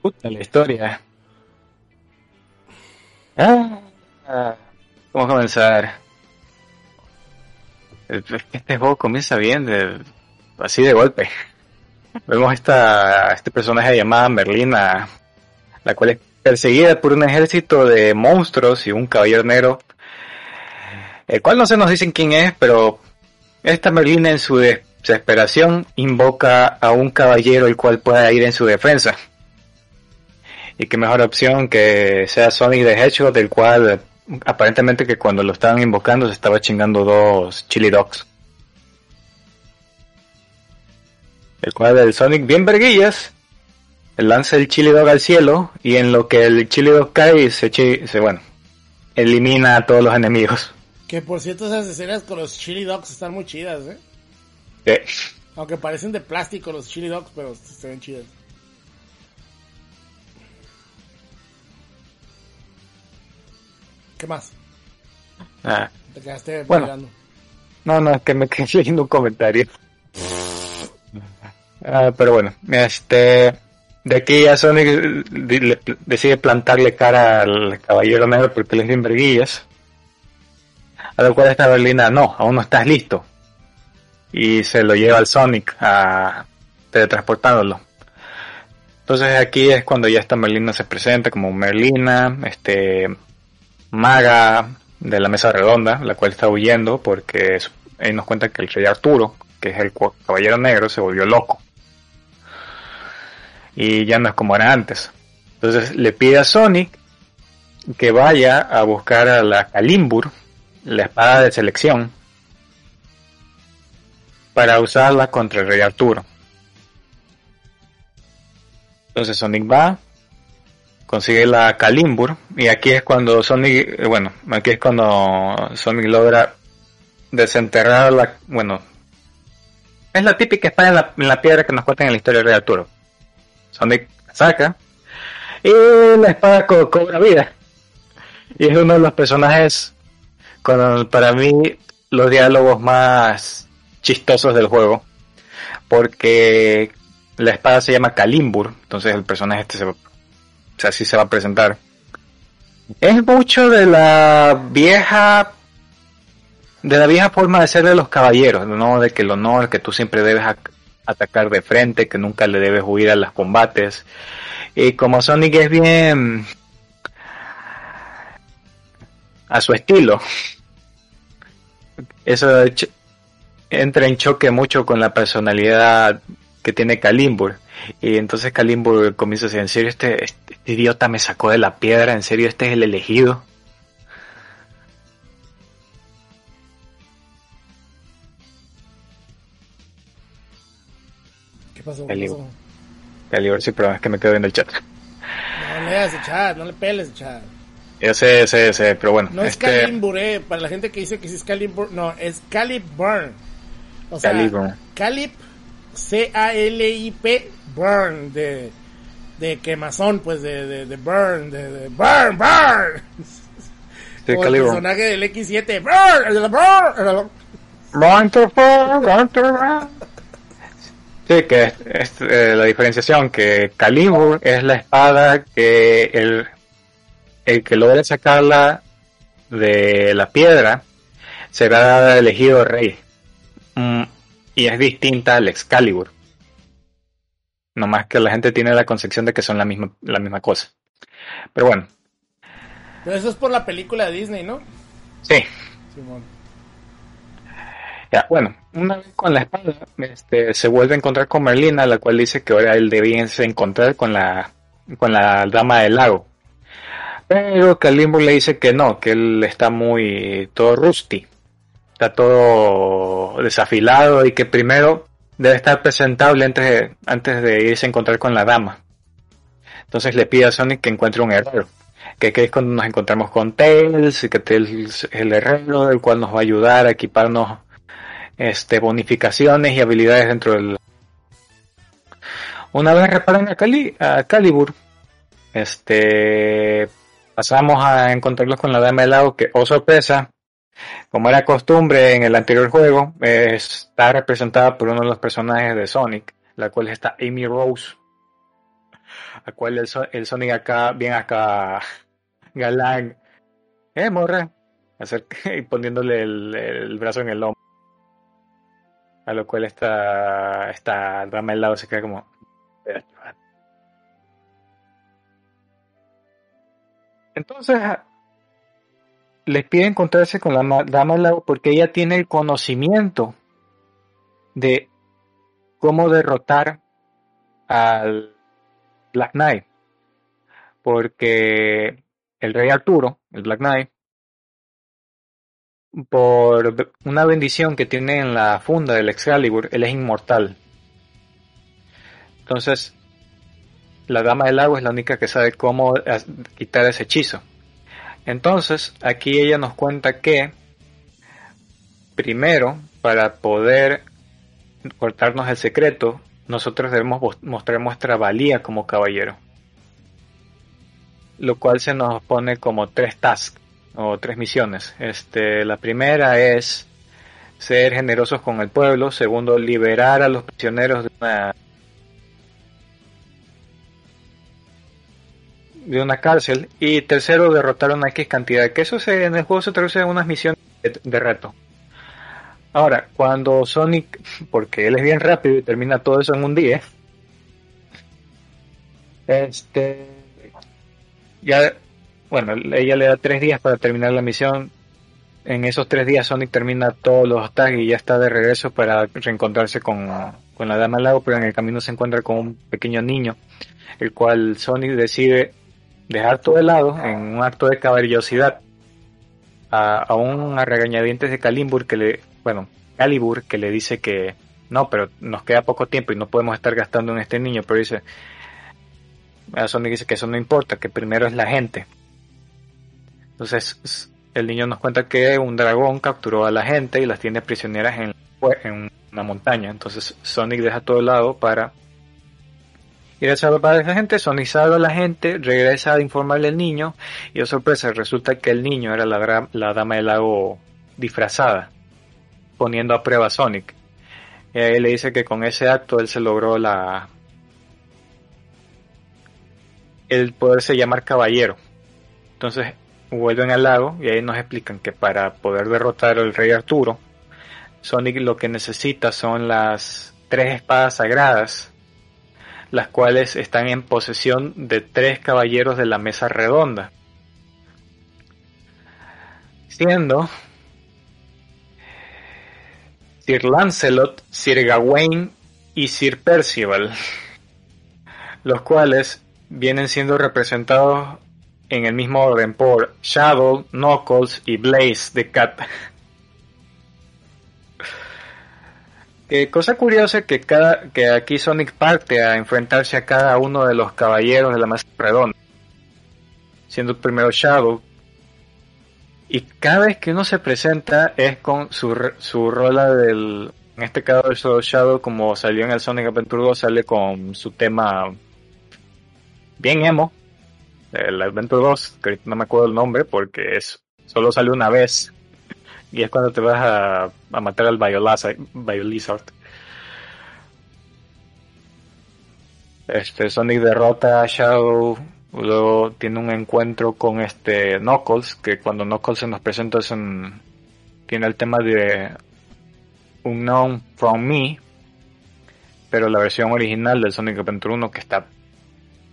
Puta la historia. Ah, ah, ¿Cómo comenzar? Este juego comienza bien, de- así de golpe. Vemos esta, este personaje llamada Merlina, la cual es perseguida por un ejército de monstruos y un caballero negro, el cual no se nos dicen quién es, pero esta Merlina en su desesperación invoca a un caballero el cual pueda ir en su defensa. Y qué mejor opción que sea Sonic the Hedgehog, del cual aparentemente que cuando lo estaban invocando se estaba chingando dos chili dogs. El cual el Sonic bien verguillas lanza el chili dog al cielo y en lo que el chili dog cae se, chi- se bueno, elimina a todos los enemigos. Que por cierto, esas escenas con los chili dogs están muy chidas, ¿eh? Eh, Aunque parecen de plástico los chili dogs, pero se ven chidas. ¿Qué más? ah, Te quedaste Bueno. mirando. No, no, es que me quedé leyendo un comentario. Ah, pero bueno, este, de aquí ya Sonic le- decide plantarle cara al caballero negro porque les bien verguillas. A lo cual esta Berlina, no, aún no estás listo. Y se lo lleva al Sonic a teletransportándolo. Entonces aquí es cuando ya esta Merlina se presenta como Merlina, este, maga de la mesa redonda, la cual está huyendo porque ahí nos cuenta que el rey Arturo, que es el caballero negro, se volvió loco. Y ya no es como era antes. Entonces le pide a Sonic que vaya a buscar a la Kalimbur, la espada de selección, para usarla contra el rey Arturo. Entonces Sonic va, consigue la Kalimbur y aquí es cuando Sonic, eh, bueno, aquí es cuando Sonic logra desenterrar la, bueno, es la típica espada en la, piedra que nos cuentan en la historia de Rey Arturo. Sonic la saca y la espada co- cobra vida. Y es uno de los personajes con, para mí, los diálogos más chistosos del juego. Porque la espada se llama Kalimbur, entonces el personaje este se va, o sea, así se va a presentar. Es mucho de la vieja de la vieja forma de ser de los caballeros, ¿no? De que el honor, que tú siempre debes ac- atacar de frente, que nunca le debes huir a los combates. Y como Sonic es bien a su estilo, eso entra en choque mucho con la personalidad que tiene Kalimbur. Y entonces Kalimbur comienza a decir, en serio, este, este idiota me sacó de la piedra, en serio, este es el elegido. ¿Qué pasó? ¿Qué Calibur. Calibur, sí, pero es que me quedo viendo el chat. No leas el chat, no le peles el chat. Sé, sé, sé, pero bueno. No es este, Calimbur, eh. Para la gente que dice que sí es Calimbur, no, es Calibur. O sea, Calibur. Calip, C-A-L-I-P, Burn, de, de quemazón, pues de, de, de Burn, de, de Burn, Burn. sí, o el Calibur. personaje del X7, Burn, el Burn. Sí, que es, es, eh, la diferenciación, que Calibur es la espada que el, el que logra sacarla de la piedra será elegido rey. Mm, y es distinta al Excalibur. No más que la gente tiene la concepción de que son la misma, la misma cosa. Pero bueno, Pero eso es por la película de Disney, ¿no? sí, Simón. Ya, bueno, una vez con la espada, este, se vuelve a encontrar con Merlina, la cual dice que ahora él debía encontrar con la, con la dama del lago. Pero Calimbur le dice que no, que él está muy, todo rusty, está todo desafilado y que primero debe estar presentable antes de, antes de irse a encontrar con la dama. Entonces le pide a Sonic que encuentre un herrero. Que, que es cuando nos encontramos con Tails, y que Tails es el herrero, el cual nos va a ayudar a equiparnos este, bonificaciones y habilidades dentro del... Una vez reparan a, Cali, a Calibur, este, pasamos a encontrarlos con la Dama del Lago, que, oh sorpresa, como era costumbre en el anterior juego, está representada por uno de los personajes de Sonic, la cual está Amy Rose, a cual el, el Sonic acá, bien acá, galán, eh, morra, y poniéndole el, brazo en el hombro. A lo cual está, esta dama del lado se queda como, entonces les pide encontrarse con la dama del porque ella tiene el conocimiento de cómo derrotar al Black Knight. Porque el rey Arturo, el Black Knight, por una bendición que tiene en la funda del Excalibur, él es inmortal. Entonces, la Dama del Lago es la única que sabe cómo quitar ese hechizo. Entonces, aquí ella nos cuenta que, primero, para poder cortarnos el secreto, nosotros debemos mostrar nuestra valía como caballero. Lo cual se nos pone como tres tasks o tres misiones. Este, la primera es ser generosos con el pueblo. Segundo, liberar a los prisioneros de una de una cárcel. Y tercero, derrotar una X cantidad. Que eso se, en el juego se traduce en unas misiones de, reto. Ahora, cuando Sonic, porque él es bien rápido y termina todo eso en un día, este, ya, bueno, ella le da tres días para terminar la misión. En esos tres días Sonic termina todos los tags y ya está de regreso para reencontrarse con, con la Dama Lago, pero en el camino se encuentra con un pequeño niño, el cual Sonic decide dejar todo de lado en un acto de caballerosidad a, a un regañadientes de Calibur que le, bueno, Calibur que le dice que no, pero nos queda poco tiempo y no podemos estar gastando en este niño, pero dice, a Sonic dice que eso no importa, que primero es la gente. Entonces el niño nos cuenta que un dragón capturó a la gente y las tiene prisioneras en, en una montaña. Entonces Sonic deja todo de lado para y a salvar a esa gente, Sonic salva a la gente, regresa a informarle al niño y, a oh, sorpresa, resulta que el niño era la, la dama del lago disfrazada, poniendo a prueba a Sonic. Y ahí le dice que con ese acto él se logró la el poderse llamar caballero. Entonces vuelven al lago y ahí nos explican que para poder derrotar al rey Arturo, Sonic lo que necesita son las tres espadas sagradas las cuales están en posesión de tres caballeros de la mesa redonda, siendo Sir Lancelot, Sir Gawain y Sir Percival, los cuales vienen siendo representados en el mismo orden por Shadow, Knuckles y Blaze de Cat. Cosa curiosa que cada que aquí Sonic parte a enfrentarse a cada uno de los caballeros de la masa redonda, siendo el primero Shadow. Y cada vez que uno se presenta es con su, su rola del, en este caso Shadow como salió en el Sonic Adventure 2 sale con su tema bien emo, el Adventure 2, que no me acuerdo el nombre porque es solo sale una vez y es cuando te vas a, a matar al Biolizard. Este Sonic derrota a Shadow, luego tiene un encuentro con este Knuckles, que cuando Knuckles se nos presenta es un, tiene el tema de Unknown From Me, pero la versión original del Sonic Adventure 1 que está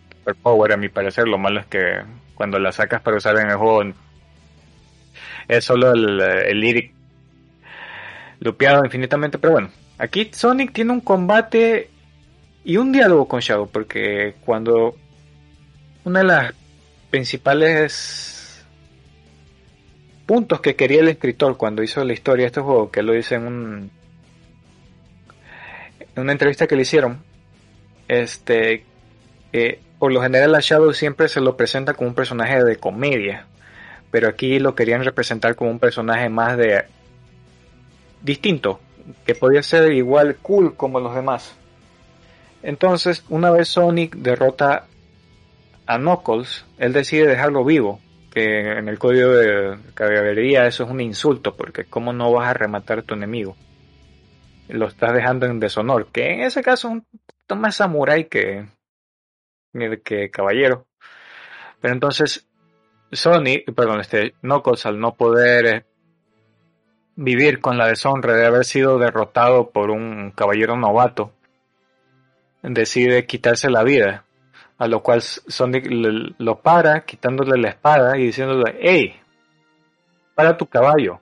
super power a mi parecer, lo malo es que cuando la sacas para usar en el juego es solo el, el lyric lupeado infinitamente, pero bueno, aquí Sonic tiene un combate y un diálogo con Shadow, porque cuando una de las principales puntos que quería el escritor cuando hizo la historia de este juego, que lo dice en un una entrevista que le hicieron, este por lo general a Shadow siempre se lo presenta como un personaje de comedia, pero aquí lo querían representar como un personaje más de distinto, que podía ser igual cool como los demás. Entonces, una vez Sonic derrota a Knuckles, él decide dejarlo vivo, que en el código de caballería eso es un insulto, porque cómo no vas a rematar a tu enemigo. Lo estás dejando en deshonor, que en ese caso es un poquito más samurai que, que caballero. Pero entonces, Sonic, perdón, este, Knuckles al no poder eh, vivir con la deshonra de haber sido derrotado por un caballero novato, decide quitarse la vida a lo cual Sonic lo para, quitándole la espada y diciéndole, hey, para tu caballo.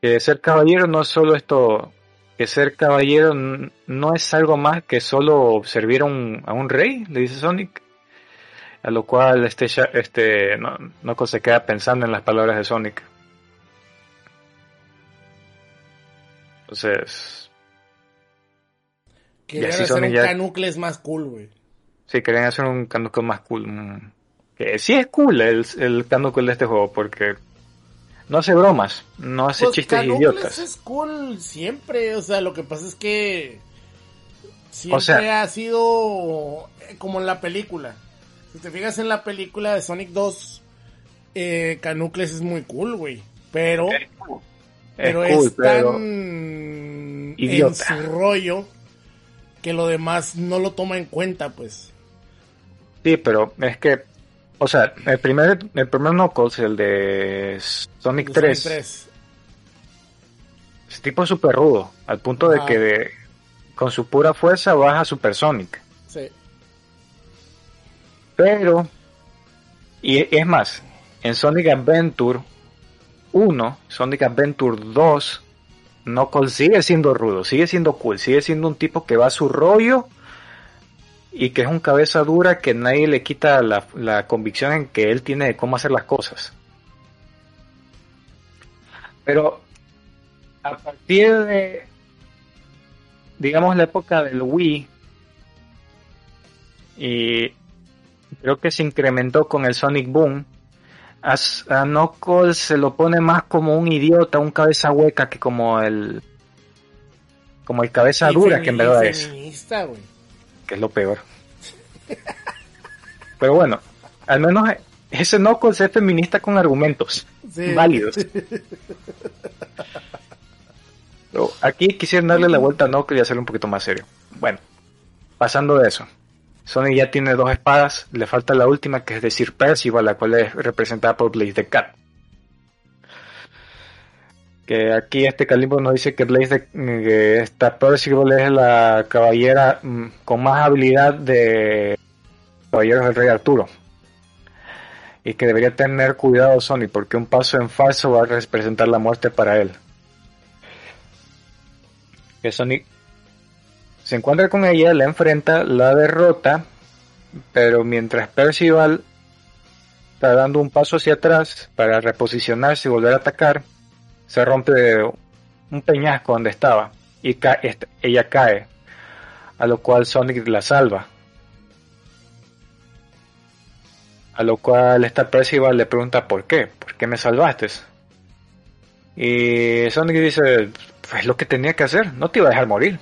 Que ser caballero no es solo esto, que ser caballero no es algo más que solo servir a un, a un rey, le dice Sonic. A lo cual este, este no, no se queda pensando en las palabras de Sonic. Entonces... Querían hacer un Canucles más cool, güey. Sí, querían hacer un Canuckle más cool. Mm. Que sí es cool el, el de este juego, porque no hace bromas, no hace pues chistes idiotas. es cool siempre, o sea, lo que pasa es que siempre ha sido como en la película. Si te fijas en la película de Sonic 2, eh, Canucles es muy cool, güey. Pero, pero es, tan en su rollo que lo demás no lo toma en cuenta, pues. Sí, pero es que, o sea, el primer, el primer Knuckles, el de Sonic 3, es tipo súper rudo, al punto de que con su pura fuerza baja Super Sonic. Sí. Pero, y es más, en Sonic Adventure 1, Sonic Adventure 2, Knuckles sigue siendo rudo, sigue siendo cool, sigue siendo un tipo que va a su rollo y que es un cabeza dura que nadie le quita la, convicción en que él tiene de cómo hacer las cosas. Pero a partir de, digamos, la época del Wii, y creo que se incrementó con el Sonic Boom, a, a Knuckles se lo pone más como un idiota, un cabeza hueca que como el como el cabeza dura que en verdad es que es lo peor. Pero bueno, al menos ese no es feminista con argumentos válidos. aquí quisiera darle la vuelta a Knuckles y hacerlo un poquito más serio. Bueno, pasando de eso. Sonic ya tiene dos espadas, le falta la última que es decir Percival, la cual es representada por Blaze the Cat. Que aquí este Calimbo nos dice que Blaze de, esta Percival es la caballera mm, con más habilidad de caballeros del rey Arturo. Y que debería tener cuidado Sony porque un paso en falso va a representar la muerte para él. Que Sony se encuentra con ella, la enfrenta, la derrota pero mientras Percival está dando un paso hacia atrás para reposicionarse y volver a atacar se rompe un peñasco donde estaba y ella cae, a lo cual Sonic la salva. A lo cual esta Percival le pregunta por qué, por qué me salvaste. Y Sonic dice, pues lo que tenía que hacer, no te iba a dejar morir.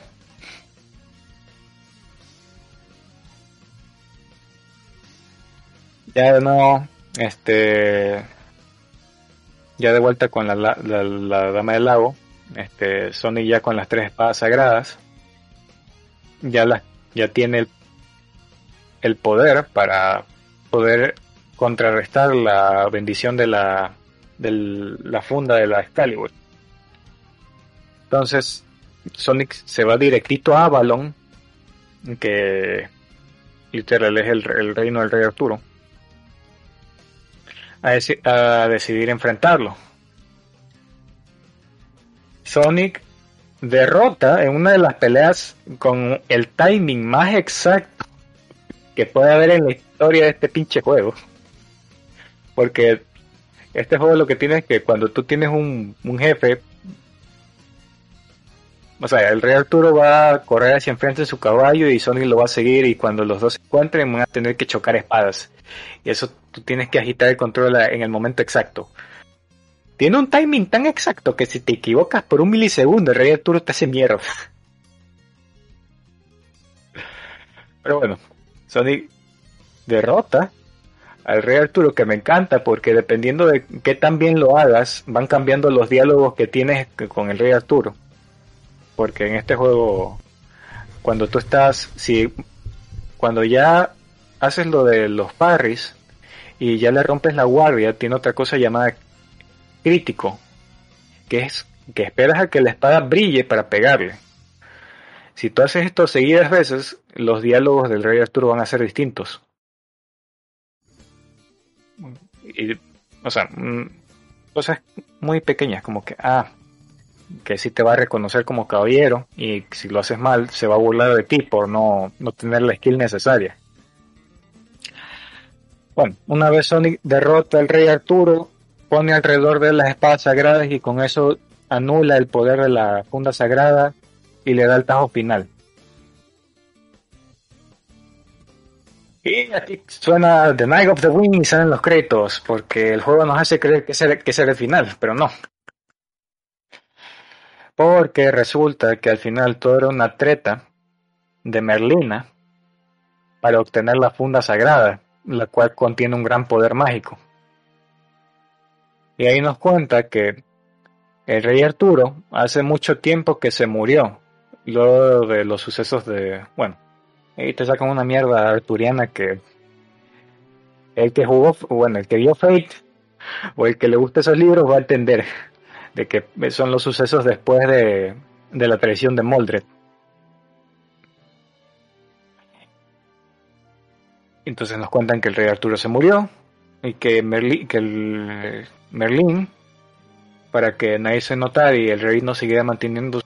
Ya no, este, ya de vuelta con la, la, Dama del Lago, este, Sonic ya con las tres espadas sagradas, ya, la, ya tiene el, el poder para poder contrarrestar la bendición de la, de la funda de la Excalibur. Entonces, Sonic se va directito a Avalon, que literal es el, el reino del rey Arturo a, decidir enfrentarlo. Sonic derrota en una de las peleas con el timing más exacto que puede haber en la historia de este pinche juego. Porque este juego lo que tiene es que cuando tú tienes un, un jefe o sea, el rey Arturo va a correr hacia enfrente de su caballo y Sonic lo va a seguir y cuando los dos se encuentren van a tener que chocar espadas. Y eso tú tienes que agitar el control en el momento exacto. Tiene un timing tan exacto que si te equivocas por un milisegundo, el rey Arturo te hace mierda. Pero bueno, Sonic derrota al rey Arturo, que me encanta porque dependiendo de qué tan bien lo hagas, van cambiando los diálogos que tienes con el rey Arturo. Porque en este juego, cuando tú estás, si cuando ya haces lo de los parries y ya le rompes la guardia, tiene otra cosa llamada crítico, que es que esperas a que la espada brille para pegarle. Si tú haces esto seguidas veces, los diálogos del rey Arturo van a ser distintos. Y, o sea, mm, cosas muy pequeñas, como que, ah, que sí te va a reconocer como caballero y si lo haces mal se va a burlar de ti por no, no tener la skill necesaria. Bueno, una vez Sonic derrota al rey Arturo, pone alrededor de las espadas sagradas y con eso anula el poder de la funda sagrada y le da el tajo final. Y aquí suena The Night of the Wind y salen los créditos, porque el juego nos hace creer que es que es el final, pero no. Porque resulta que al final todo era una treta de Merlina para obtener la funda sagrada, la cual contiene un gran poder mágico. Y ahí nos cuenta que el rey Arturo hace mucho tiempo que se murió, luego de los sucesos de, bueno, ahí te sacan una mierda arturiana que el que jugó, bueno, el que vio Fate o el que le guste esos libros va a entender de que son los sucesos después de, la traición de Moldred. Entonces nos cuentan que el rey Arturo se murió y que, que el Merlín, para que nadie se notara y el rey no siguiera manteniendo,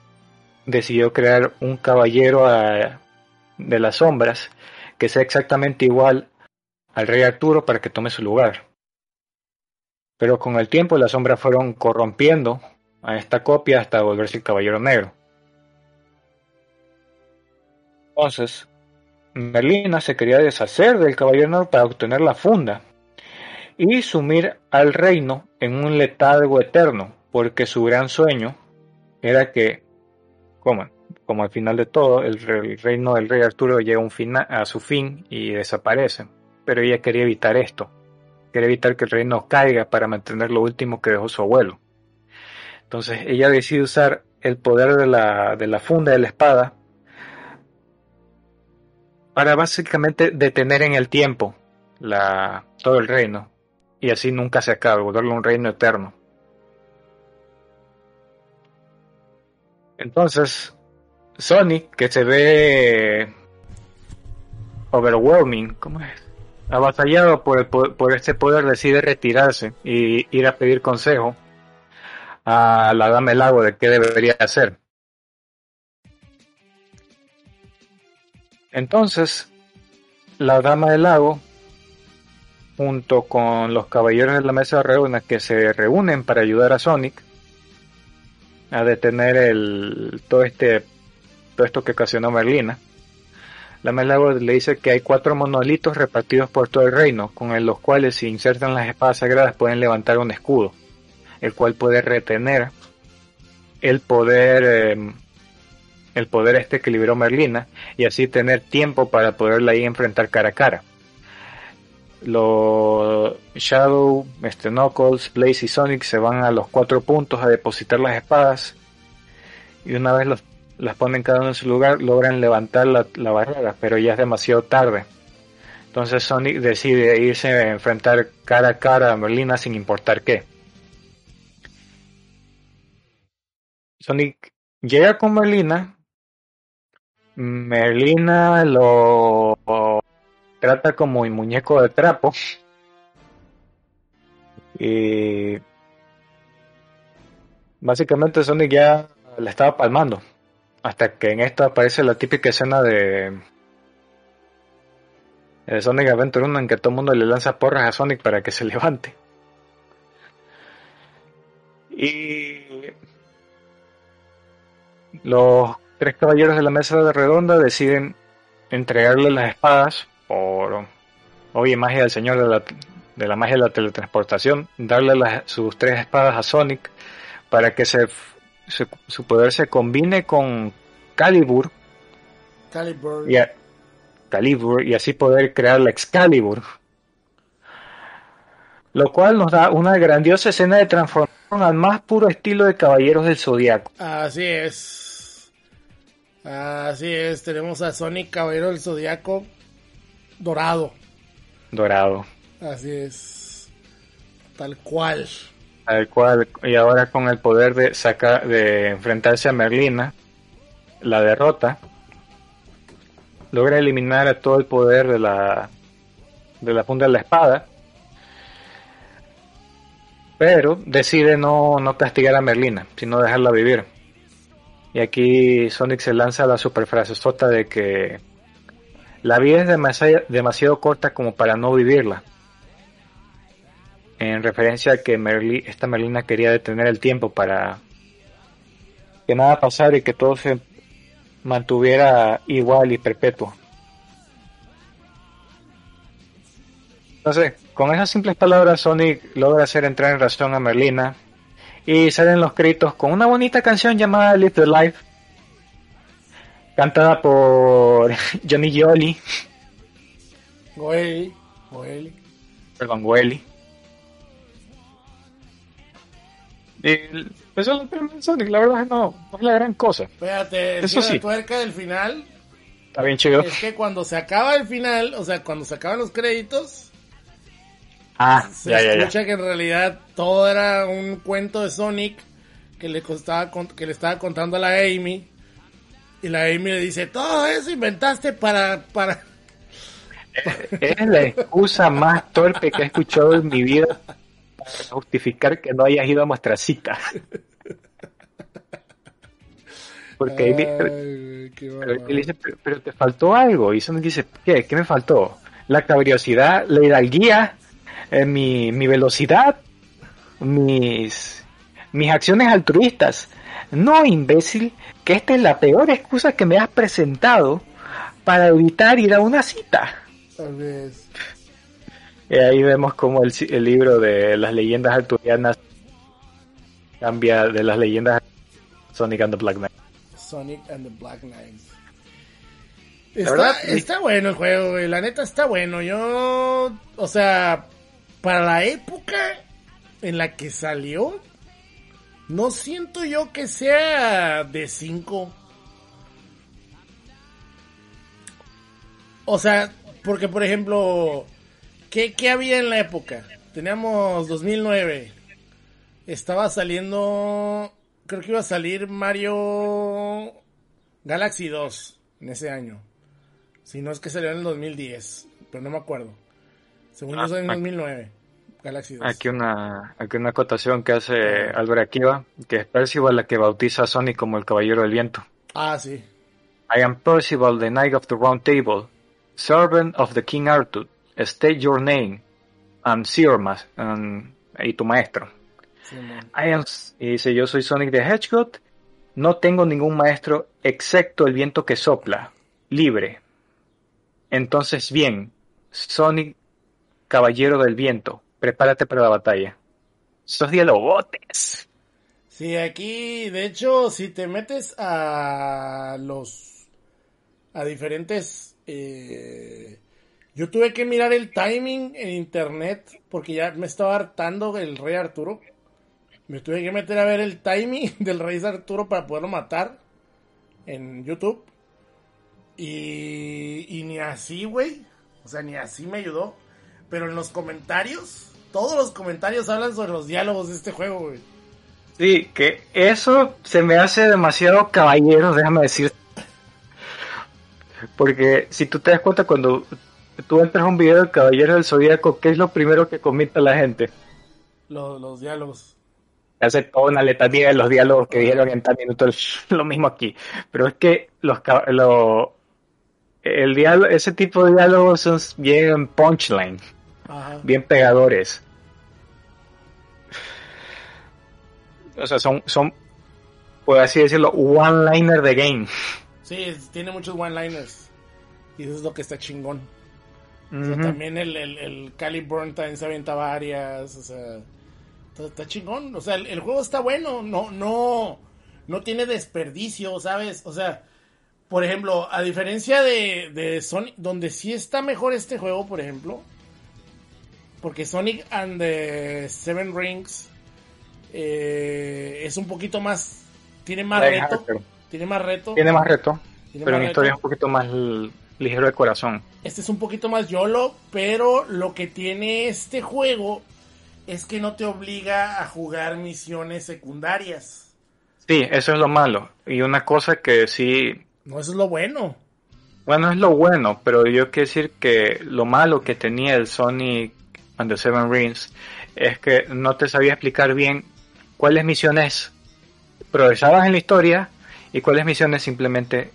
decidió crear un caballero de las sombras que sea exactamente igual al rey Arturo para que tome su lugar. Pero con el tiempo las sombras fueron corrompiendo a esta copia hasta volverse el Caballero Negro. Entonces, Merlina se quería deshacer del Caballero Negro para obtener la funda y sumir al reino en un letargo eterno, porque su gran sueño era que, como, al final de todo, el, reino del rey Arturo llega a su fin y desaparece, pero ella quería evitar esto Quiere evitar que el reino caiga para mantener lo último que dejó su abuelo. Entonces ella decide usar el poder de la, de la funda de la espada para básicamente detener en el tiempo todo el reino y así nunca se acabe, volverlo un reino eterno. Entonces, Sonic, que se ve overwhelming, ¿cómo es? Abatallado por, por este poder, decide retirarse y ir a pedir consejo a la Dama del Lago de qué debería hacer. Entonces, la Dama del Lago, junto con los caballeros de la mesa reúna que se reúnen para ayudar a Sonic a detener el todo este todo esto que ocasionó Merlina, la Melago le dice que hay cuatro monolitos repartidos por todo el reino, con los cuales si insertan las espadas sagradas pueden levantar un escudo, el cual puede retener el poder eh, el poder este que liberó Merlina y así tener tiempo para poderla ahí enfrentar cara a cara. Los Shadow, este Knuckles, Blaze y Sonic se van a los cuatro puntos a depositar las espadas y una vez los las ponen cada uno en su lugar, logran levantar la, barrera, pero ya es demasiado tarde. Entonces Sonic decide irse a enfrentar cara a cara a Merlina sin importar qué. Sonic llega con Merlina. Merlina lo trata como un muñeco de trapo. Y básicamente Sonic ya le estaba palmando. Hasta que en esto aparece la típica escena de, Sonic Adventure 1 en que todo el mundo le lanza porras a Sonic para que se levante. Y los tres caballeros de la mesa de redonda deciden entregarle las espadas por obvia magia del señor de la, de la magia de la teletransportación, darle sus tres espadas a Sonic para que se, su poder se combine con Calibur Calibur. y, a- Calibur y así poder crear la Excalibur. Lo cual nos da una grandiosa escena de transformación al más puro estilo de Caballeros del Zodiaco. Así es. Así es. Tenemos a Sonic Caballero del Zodiaco dorado. Dorado. Así es. Tal cual. Al cual, y ahora con el poder de sacar, de enfrentarse a Merlina, la derrota, logra eliminar a todo el poder de la de la punta de la espada, pero decide no, no castigar a Merlina, sino dejarla vivir. Y aquí Sonic se lanza la super de que la vida es demasiado corta como para no vivirla en referencia a que Merli, esta Merlina quería detener el tiempo para que nada pasara y que todo se mantuviera igual y perpetuo. Entonces, con esas simples palabras, Sonic logra hacer entrar en razón a Merlina y salen los créditos con una bonita canción llamada Live the Life, cantada por Johnny Jolly, Goeli. Goeli. perdón, Welly. Y pues el primer Sonic, la verdad no, no es la gran cosa. Espérate, el Eso sí. tuerca del final Está bien chido. es que cuando se acaba el final, o sea, cuando se acaban los créditos, Ah, se ya, escucha ya. que en realidad todo era un cuento de Sonic que le costaba que le estaba contando a la Amy y la Amy le dice todo eso inventaste para para Es la excusa más torpe que he escuchado en mi vida para justificar que no hayas ido a nuestra cita. Porque Ay, qué pero dice, pero, pero te faltó algo. Y Sonic dice, ¿qué? ¿Qué me faltó? La caballerosidad, la hidalguía, eh, mi, mi velocidad, mis, mis acciones altruistas. No, imbécil, que esta es la peor excusa que me has presentado para evitar ir a una cita. Tal vez. Y ahí vemos como el, el libro de las leyendas arturianas cambia de las leyendas Sonic and the Black Knight. Sonic and the Black Knight. Está, verdad, está bueno el juego, güey. La neta está bueno. Yo, o sea, para la época en la que salió, no siento yo que sea de 5. O sea, porque por ejemplo, ¿qué, qué había en la época? Teníamos 2009. Estaba saliendo, creo que iba a salir Mario Galaxy 2 en ese año. Si no es que salió en el 2010, pero no me acuerdo. Según yo Ah, salió en ah. 2009. Galaxy 2. Aquí una, aquí una acotación que hace Albert Akiva, que es Percival la que bautiza a Sonic como el Caballero del Viento. Ah, sí. I am Percival, the Knight of the Round Table, servant of the King Arthur. State your name, and Sir Mas- and- y tu maestro. I am, y dice, yo soy Sonic the Hedgehog, no tengo ningún maestro excepto el viento que sopla, libre. Entonces, bien, Sonic, caballero del viento, prepárate para la batalla. Esos dialogotes. Sí, aquí, de hecho, si te metes a los. a diferentes. eh, yo tuve que mirar el timing en internet porque ya me estaba hartando el Rey Arturo. Me tuve que meter a ver el timing del Rey Arturo para poderlo matar en YouTube. Y, y ni así, güey. O sea, ni así me ayudó. Pero en los comentarios, todos los comentarios hablan sobre los diálogos de este juego, güey. Sí, que eso se me hace demasiado caballero, déjame decir. Porque si tú te das cuenta cuando tú entras a un video del Caballero del Zodíaco, ¿qué es lo primero que comenta la gente? Los, los diálogos. hace toda una letanía de los diálogos que dijeron en tal minuto, lo mismo aquí. Pero es que los el diálogo, ese tipo de diálogos son bien punchline, Ajá. bien pegadores. O sea, son, son por así decirlo, one-liner de game. Sí, tiene muchos one-liners. Y eso es lo que está chingón. O sea, Ujú. también el, el, el Cali Burn también se avienta varias. O sea, está, está chingón. O sea, el, el juego está bueno. No, no, no tiene desperdicio, ¿sabes? O sea, por ejemplo, a diferencia de, de Sonic, donde sí está mejor este juego, por ejemplo, porque Sonic and the Seven Rings eh, es un poquito más, tiene más reto, tiene más reto. Tiene más reto, tiene pero la historia un poquito más ligero de corazón. Este es un poquito más YOLO, pero lo que tiene este juego es que no te obliga a jugar misiones secundarias. Sí, eso es lo malo. Y una cosa que sí, No, eso es lo bueno. bueno, es lo bueno, pero yo quiero decir que lo malo que tenía el Sonic and the Seven Rings es que no te sabía explicar bien cuáles misiones progresabas en la historia y cuáles misiones simplemente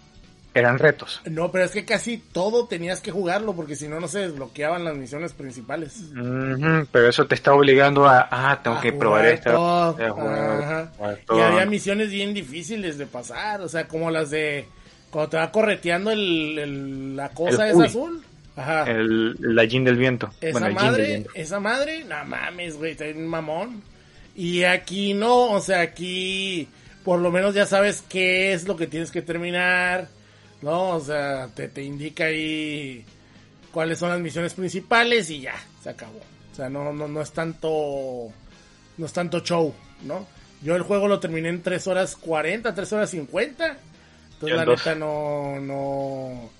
eran retos. No, pero es que casi todo tenías que jugarlo porque si no, no se desbloqueaban las misiones principales. Pero eso te está obligando a, ah, tengo A que jugar probar jugar Y había misiones bien difíciles de pasar, o sea, como las de cuando te va correteando el, el- la cosa El Uy. azul. Ajá. El, la Jin del viento. Esa bueno, del madre, viento. esa madre, no mames, güey, está bien mamón. Y aquí no, o sea, aquí por lo menos ya sabes qué es lo que tienes que terminar, ¿no? O sea, te, te indica ahí cuáles son las misiones principales y ya, se acabó. O sea, no, no, no es tanto, no es tanto show, ¿no? Yo el juego lo terminé en 3 horas 40, 3 horas 50. Yo Entonces en la neta no, no...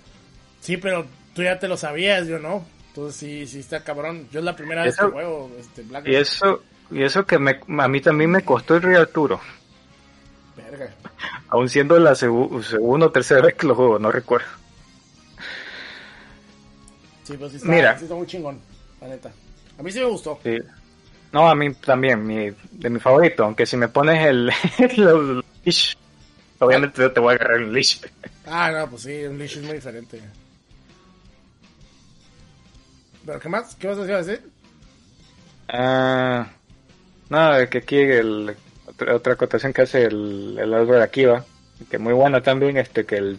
Sí, pero tú ya te lo sabías, yo no. Entonces sí, sí está cabrón. Yo es la primera vez que juego este Black Y eso, y eso que me, a mí también me costó el Rey Arturo. Verga. Aún siendo la segu- segunda o tercera vez que lo juego, no recuerdo. Sí, pero sí está, Mira. sí está muy chingón, la neta. A mí sí me gustó. Sí. No, a mí también, mi, de mi favorito. Aunque si me pones el, el leash, obviamente yo te voy a agarrar el leash. Ah, no, pues sí, un leash es muy diferente. ¿Pero qué más? ¿Qué vas a decir? Ah, no, que aquí el, otra, otra acotación que hace el, el Álvaro Akiva, que muy bueno también, este, que el,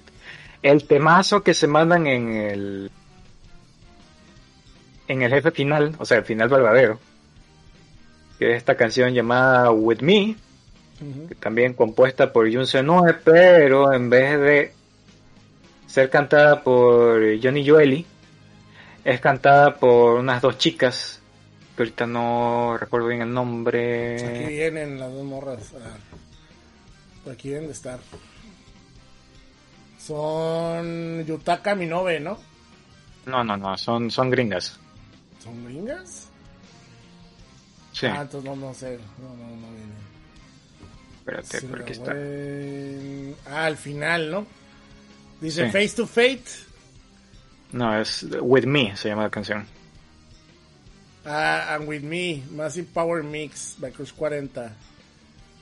el temazo que se mandan en el, en el jefe final, o sea, el final verdadero, que es esta canción llamada With Me, que también compuesta por Jun Senoe, pero en vez de ser cantada por Johnny Joeli, es cantada por unas dos chicas, que ahorita no recuerdo bien el Aquí nombre. vienen las dos morras. por aquí deben de estar. Son Yutaka Minobe, ¿no? No, no, no, son, son gringas. ¿Son gringas? Sí, Ah, entonces no, no sé. No, no, no vienen. espérate, Sí, por aquí está. buen- Ah, al final, ¿no? Dice Sí. Face to Fate. No, es With Me, se llama la canción. Ah, and With Me. Massive Power Mix. By Cruz 40.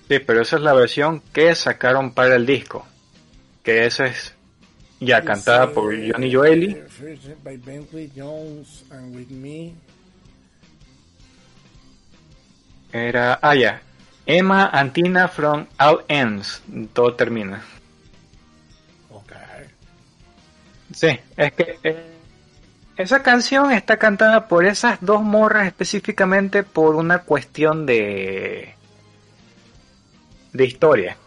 Sí, pero esa es la versión que sacaron para el disco. Que esa es ya cantada por Johnny Joeli. eh, By Bentley Jones and With Me. Era, ah, ya. Emma Antina from All Ends. Todo termina. Ok. Sí, es que eh, esa canción está cantada por esas dos morras específicamente por una cuestión de de historia,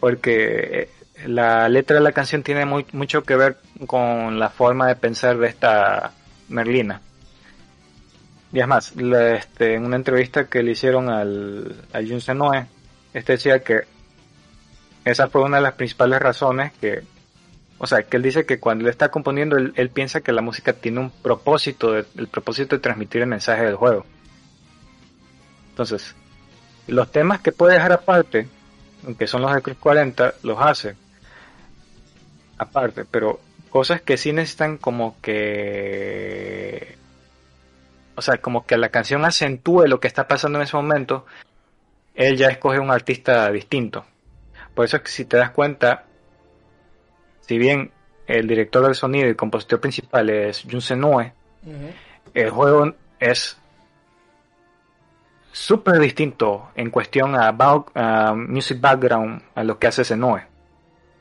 porque eh, la letra de la canción tiene muy- mucho que ver con la forma de pensar de esta Merlina. Y es más, la- este, en una entrevista que le hicieron al, a Jun Senoe, este decía que esa fue una de las principales razones que o sea, que él dice que cuando él está componiendo, él, piensa que la música tiene un propósito, el propósito de transmitir el mensaje del juego. Entonces, los temas que puede dejar aparte, aunque son los de Cruz 40, los hace aparte, pero cosas que sí necesitan como que... O sea, como que la canción acentúe lo que está pasando en ese momento, él ya escoge un artista distinto. Por eso es que si te das cuenta, si bien el director del sonido y compositor principal es Jun Senoe, Ujú. el juego es súper distinto en cuestión a, back- a music background a lo que hace Senue.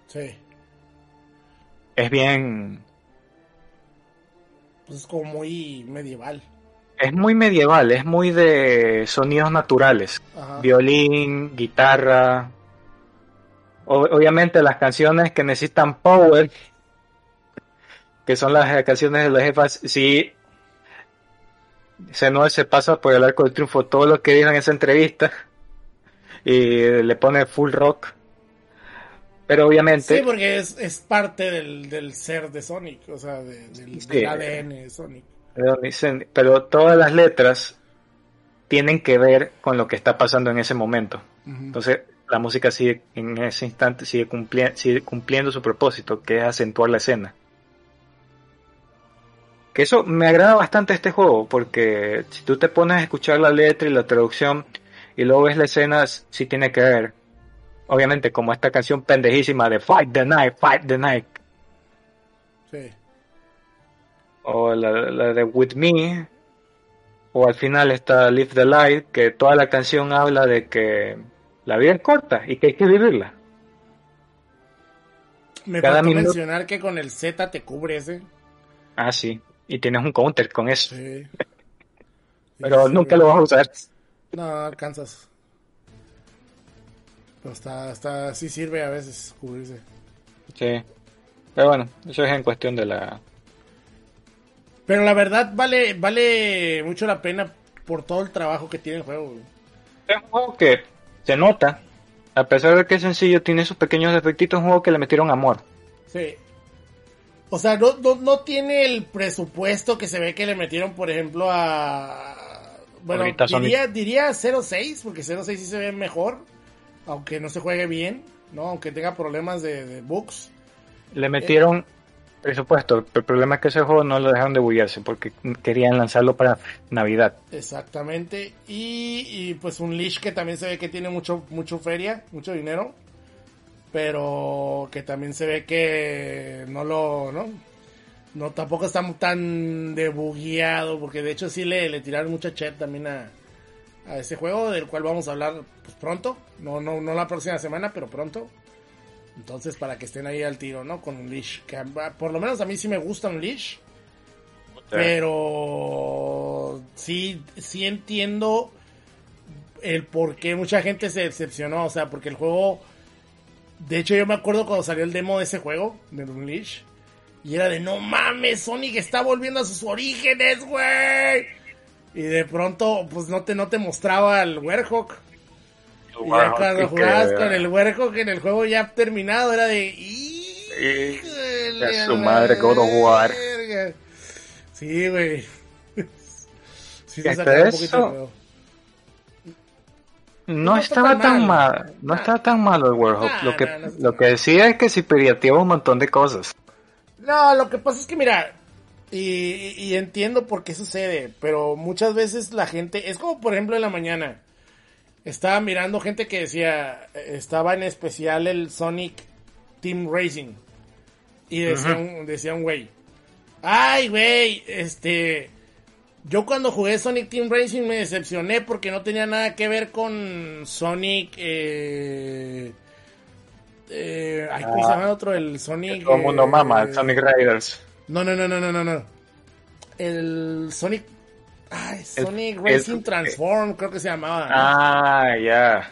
Sí. Es bien, Pues es como muy medieval. es muy medieval, es muy de sonidos naturales. Ajá. Violín, guitarra. Obviamente las canciones que necesitan power, que son las canciones de los jefas, sí. Senua se pasa por el arco del triunfo todo lo que dijo en esa entrevista y le pone full rock. Pero obviamente Sí, porque es, es parte del, del ser de Sonic, o sea, de- del, Sí. del ADN de Sonic. Pero dicen- pero todas las letras tienen que ver con lo que está pasando en ese momento. Entonces, la música sigue en ese instante sigue, sigue cumpliendo su propósito, que es acentuar la escena. Que eso me agrada bastante este juego, porque si tú te pones a escuchar la letra y la traducción y luego ves la escena, sí tiene que ver. Obviamente, como esta canción pendejísima de Fight the Night, Fight the Night, Sí. o la, la de With Me, o al final está Live the Light, que toda la canción habla de que la vida es corta y que hay que vivirla. Me Cada faltó minuto- mencionar que con el Z te cubre ese. Ah, sí. Y tienes un counter con eso. Sí. Pero Sí, nunca sí. lo vas a usar. No, alcanzas. Pero está, está, sí sirve a veces cubrirse. Sí. Pero bueno, eso es en cuestión de la... Pero la verdad vale, vale mucho la pena por todo el trabajo que tiene el juego. güey. Es un juego que se nota. A pesar de que es sencillo, tiene sus pequeños defectitos. Un juego que le metieron amor. Sí. O sea, no, no, no tiene el presupuesto que se ve que le metieron, por ejemplo, a... Bueno, Ahorita diría, diría 06, porque 06 sí se ve mejor, aunque no se juegue bien, ¿no? Aunque tenga problemas de, de bugs. Le metieron presupuesto. El problema es que ese juego no lo dejaron de bullarse porque querían lanzarlo para Navidad. Exactamente. Y, pues un Leash que también se ve que tiene mucho, mucho feria, mucho dinero. Pero que también se ve que no lo, ¿no? No, tampoco está tan debugueado, porque de hecho sí le, le tiraron mucha chat también a, a ese juego, del cual vamos a hablar pues, pronto. No, no, no la próxima semana, pero pronto. Entonces, para que estén ahí al tiro, ¿no? Con un leash. Que por lo menos a mí sí me gusta un leash. Pero sí, sí entiendo el por qué mucha gente se decepcionó. O sea, porque el juego. De hecho, yo me acuerdo cuando salió el demo de ese juego, de Unleash. Y era de no mames, Sonic está volviendo a sus orígenes, güey. Y de pronto, pues no te, no te mostraba el Werehog. Y ya cuando jugabas con el Werehog en el juego ya terminado, era de. "Híjole a su madre, War". verga". Sí, güey. Sí, Y se sacaba un poquito eso-. No, estaba tan mal. mal, no estaba tan malo el Warhawk. Ah, lo que no, no está lo que decía es que si pirateaba un montón de cosas. No, lo que pasa es que mira, y, y- y entiendo por qué sucede, pero muchas veces la gente, es como por ejemplo en la mañana, estaba mirando gente que decía, estaba en especial el Sonic Team Racing, y decía, un, decía un güey, ay güey, este, yo cuando jugué Sonic Team Racing me decepcioné porque no tenía nada que ver con Sonic, eh... Eh, ay, ¿cómo se llama el otro? El Sonic. Todo el mundo eh, mama, el Sonic Riders. no, no, no, no, no, no, no. El Sonic. Ay, Sonic Racing Transform, creo que se llamaba. Ah, ya.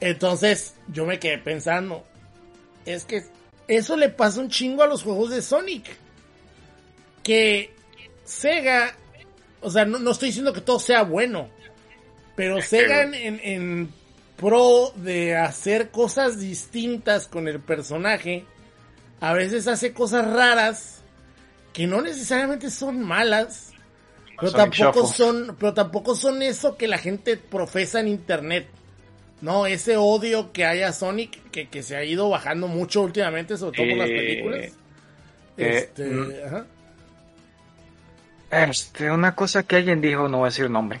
Entonces, yo me quedé pensando. Es que eso le pasa un chingo a los juegos de Sonic. Que Sega. O sea, no, no estoy diciendo que todo sea bueno. Pero Sega en, en- en pro de hacer cosas distintas con el personaje. A veces hace cosas raras. Que no necesariamente son malas. Pero Sonic tampoco Shuffle. son, pero tampoco son eso que la gente profesa en internet. No, ese odio que hay a Sonic, que, que se ha ido bajando mucho últimamente, sobre todo por las Eh, películas. eh, Este, mm. ajá. Este, una cosa que alguien dijo, no voy a decir nombre,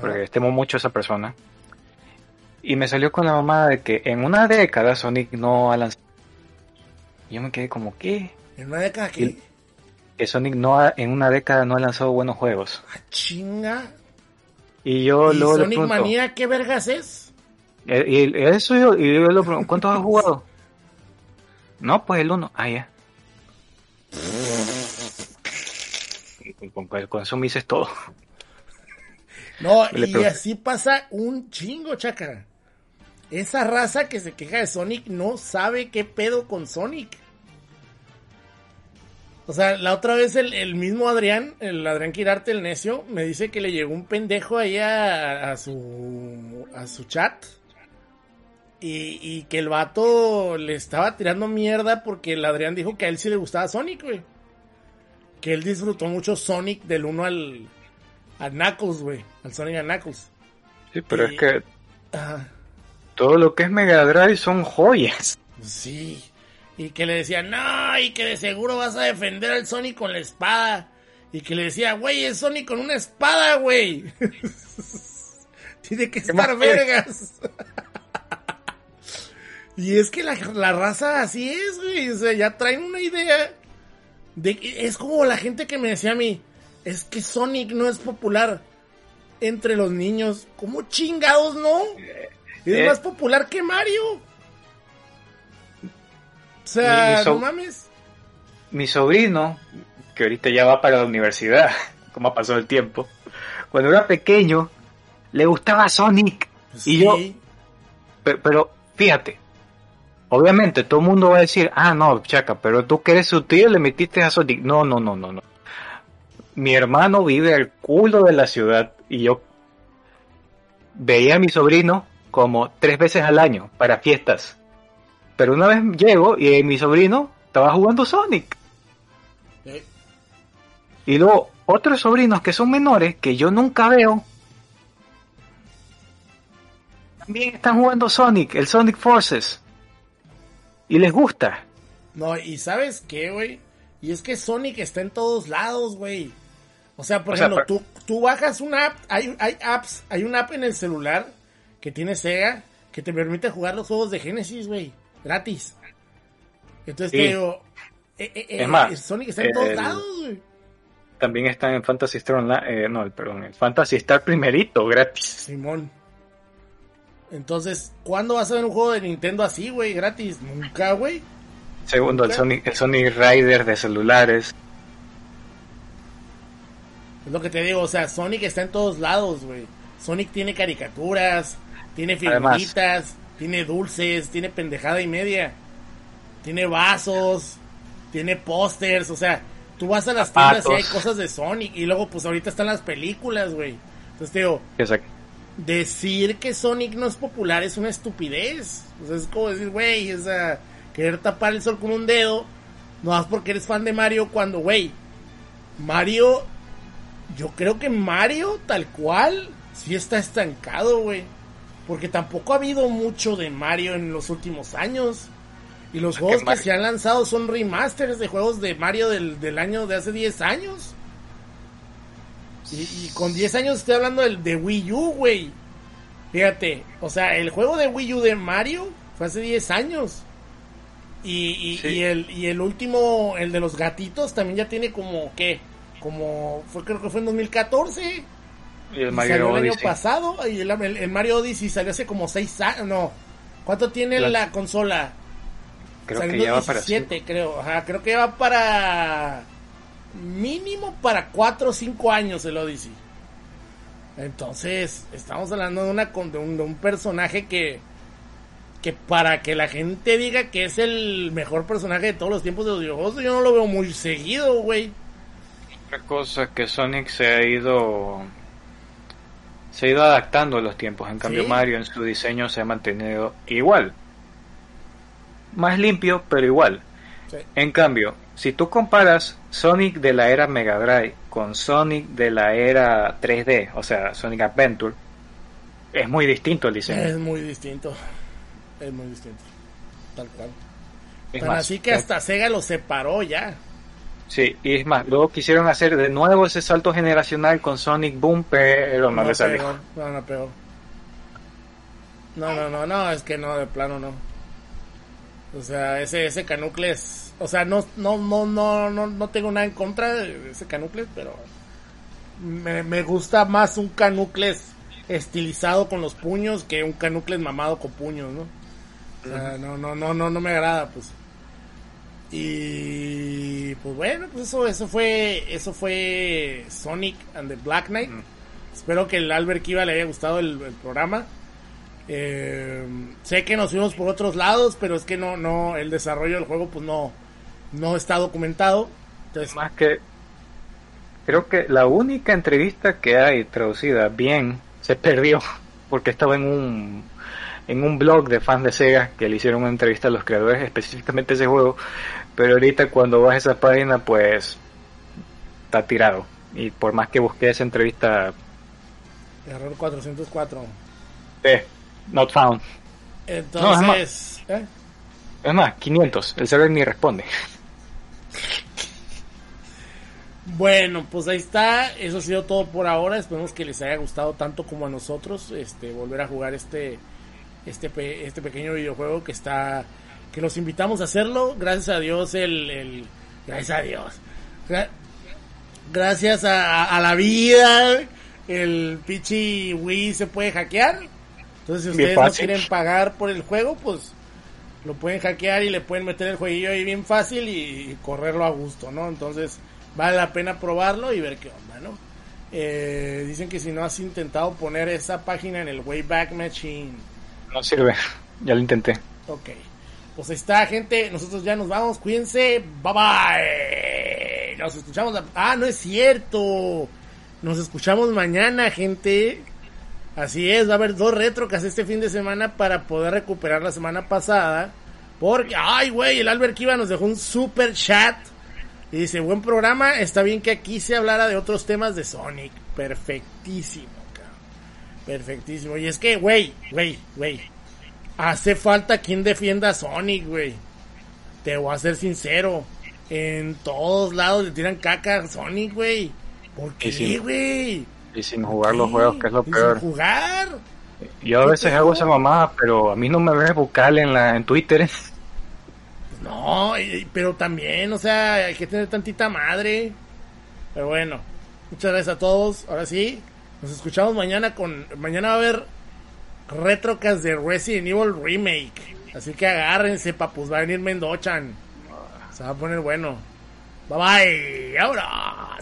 porque estimo mucho a esa persona. Y me salió con la mamada de que en una década Sonic no ha lanzado. Yo me quedé como, ¿qué? En una década que. Que Sonic no ha- en una década no ha lanzado buenos juegos. Ah, chinga. Y yo ¿Y luego le Sonic pregunto, Manía qué vergas es? eh, y, y eso yo, y yo le pregunto, ¿cuántos has jugado? No, pues el uno. Ah, ya. Con, con- eso me dices todo. No, y pregunto. así pasa un chingo, chaca. Esa raza que se queja de Sonic no sabe qué pedo con Sonic. O sea, la otra vez el, el mismo Adrián, el Adrián Quirarte, el necio, me dice que le llegó un pendejo ahí a, a su, a su chat. Y, y que el vato le estaba tirando mierda porque el Adrián dijo que a él sí le gustaba Sonic, güey. Que él disfrutó mucho Sonic del 1 al, al Knuckles, güey. Al Sonic and Knuckles. Sí, pero Y- es que Ajá. todo lo que es Mega Drive son joyas. Sí. Y que le decía, no, y que de seguro vas a defender al Sonic con la espada. Y que le decía, güey, es Sonic con una espada, güey. Tiene que estar vergas. y es que la, la raza así es, güey. O sea, ya traen una idea. De que es como la gente que me decía a mí, es que Sonic no es popular entre los niños. ¿Cómo chingados no? Es eh. más popular que Mario. O sea, Mi- mi so- no mames. Mi sobrino, que ahorita ya va para la universidad, como ha pasado el tiempo, cuando era pequeño, le gustaba Sonic. Y yo, Pero, fíjate, obviamente todo el mundo va a decir, ah, no, chaca, pero tú que eres su tío le metiste a Sonic. No, no, no, no, no. Mi hermano vive al culo de la ciudad y yo veía a mi sobrino como tres veces al año para fiestas. Pero una vez llego y mi sobrino estaba jugando Sonic. Eh, Y luego otros sobrinos que son menores que yo nunca veo también están jugando Sonic, el Sonic Forces. Y les gusta. No, y ¿sabes qué, güey? Y es que Sonic está en todos lados, güey. O sea, por O sea, ejemplo, pero- tú, tú bajas una app, hay, hay apps, hay una app en el celular que tiene Sega que te permite jugar los juegos de Genesis, güey, gratis. Entonces Sí. te digo, eh, eh, eh, Es más, Sonic está en todos lados, güey. También están en Fantasy Star Online, eh, no, perdón, en Fantasy Star primerito, gratis. Simón. Entonces, ¿cuándo vas a ver un juego de Nintendo así, güey, gratis? Nunca, güey. Segundo, el. Sonic, el Sonic Rider de celulares. Es lo que te digo, o sea, Sonic está en todos lados, güey. Sonic tiene caricaturas, tiene Además- figuritas, tiene dulces, tiene pendejada y media. Tiene vasos, tiene pósters, o sea, tú vas a las tiendas y hay cosas de Sonic y luego pues ahorita están las películas, güey. Entonces te digo, decir que Sonic no es popular es una estupidez. O sea, es como decir, güey, o sea, querer tapar el sol con un dedo, no más porque eres fan de Mario cuando, güey, Mario, yo creo que Mario tal cual sí está estancado, güey. Porque tampoco ha habido mucho de Mario en los últimos años. Y los juegos que Mario- se han lanzado son remasters de juegos de Mario del, del año de hace 10 años. Y, y con 10 años estoy hablando del, de Wii U, güey. Fíjate, o sea, el juego de Wii U de Mario fue hace 10 años. Y, y, Sí. y el, y el último, el de los gatitos, también ya tiene como, ¿qué? Como, fue, creo que fue en 2014. Y el Y Mario salió el año Odyssey. pasado. Y el, el- el Mario Odyssey salió hace como 6 años. No. ¿Cuánto tiene La- la, consola? Creo Salió que ya va para 17, creo. Ajá, creo que va para. Mínimo para 4 o 5 años el Odyssey. Entonces, estamos hablando de, una, de, un, de un personaje que. Que para que la gente diga que es el mejor personaje de todos los tiempos de los videojuegos, yo no lo veo muy seguido, güey. Otra cosa que Sonic se ha ido se ha ido adaptando a los tiempos. En cambio Sí. Mario en su diseño se ha mantenido igual. Más limpio, pero igual. Sí. En cambio, si tú comparas Sonic de la era Mega Drive con Sonic de la era 3D, o sea, Sonic Adventure, es muy distinto el diseño. Es muy distinto. Es muy distinto. Tal cual. Es Tan más, así que hasta Sega lo separó ya. Sí, y es más, luego quisieron hacer de nuevo ese salto generacional con Sonic Boom, pero no, le salió. no, no pegó. No, no, no, no, es que no, de plano no. O sea, ese, ese Canucles, o sea, no, no, no, no, no, no tengo nada en contra de ese Canucles, pero me, me gusta más un Canucles estilizado con los puños que un canucles mamado con puños, ¿no? O sea, no, no, no, no, no me agrada, pues. Y pues bueno, pues eso, eso fue, eso fue Sonic and the Black Knight. Espero que el Albert Kiva le haya gustado el, el programa. Eh, sé que nos fuimos por otros lados, pero es que no, no, el desarrollo del juego pues no, no está documentado. Entonces, Más que creo que la única entrevista que hay traducida bien se perdió porque estaba en un en un blog de fans de Sega que le hicieron una entrevista a los creadores específicamente de ese juego, pero ahorita cuando vas a esa página pues está tirado y por más que busqué esa entrevista error 404. eh, not found. Entonces, ¿eh? Es más, 500, el server ni responde. Bueno, pues ahí está. Eso ha sido todo por ahora. Esperemos que les haya gustado tanto como a nosotros. Este, volver a jugar este, este, este pequeño videojuego que está, que los invitamos a hacerlo. Gracias a Dios, el, el gracias a Dios. Gra- gracias a, a- a la vida, el pichi Wii se puede hackear. Entonces, si ustedes no quieren pagar por el juego, pues lo pueden hackear y le pueden meter el jueguillo ahí bien fácil y correrlo a gusto, ¿no? Entonces vale la pena probarlo y ver qué onda, ¿no? Eh, dicen que si no has intentado poner esa página en el Wayback Machine, No sirve, ya lo intenté. ok. Pues está, gente. Nosotros ya nos vamos. Cuídense. Bye bye. Nos escuchamos. Ah, no es cierto. Nos escuchamos mañana, gente. Así es, va a haber dos retrocas este fin de semana para poder recuperar la semana pasada. Porque, ay, güey, el Albert Kiva nos dejó un super chat. Y dice, buen programa, está bien que aquí se hablara de otros temas de Sonic. Perfectísimo, cabrón. Perfectísimo. Y es que, güey, güey, güey. Hace falta quien defienda a Sonic, güey. Te voy a ser sincero. En todos lados le tiran caca a Sonic, güey. ¿Por qué, güey? Y sin jugar los juegos, que es lo Y sin peor. jugar. Yo a veces hago esa mamada, pero a mí no me ves vocal en la en Twitter. No, pero también, o sea, hay que tener tantita madre. Pero bueno, muchas gracias a todos. Ahora sí, nos escuchamos mañana con. Mañana va a haber retrocas de Resident Evil Remake. Así que agárrense, papus. Va a venir Mendochan. Se va a poner bueno. Bye bye. Ahora.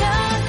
time.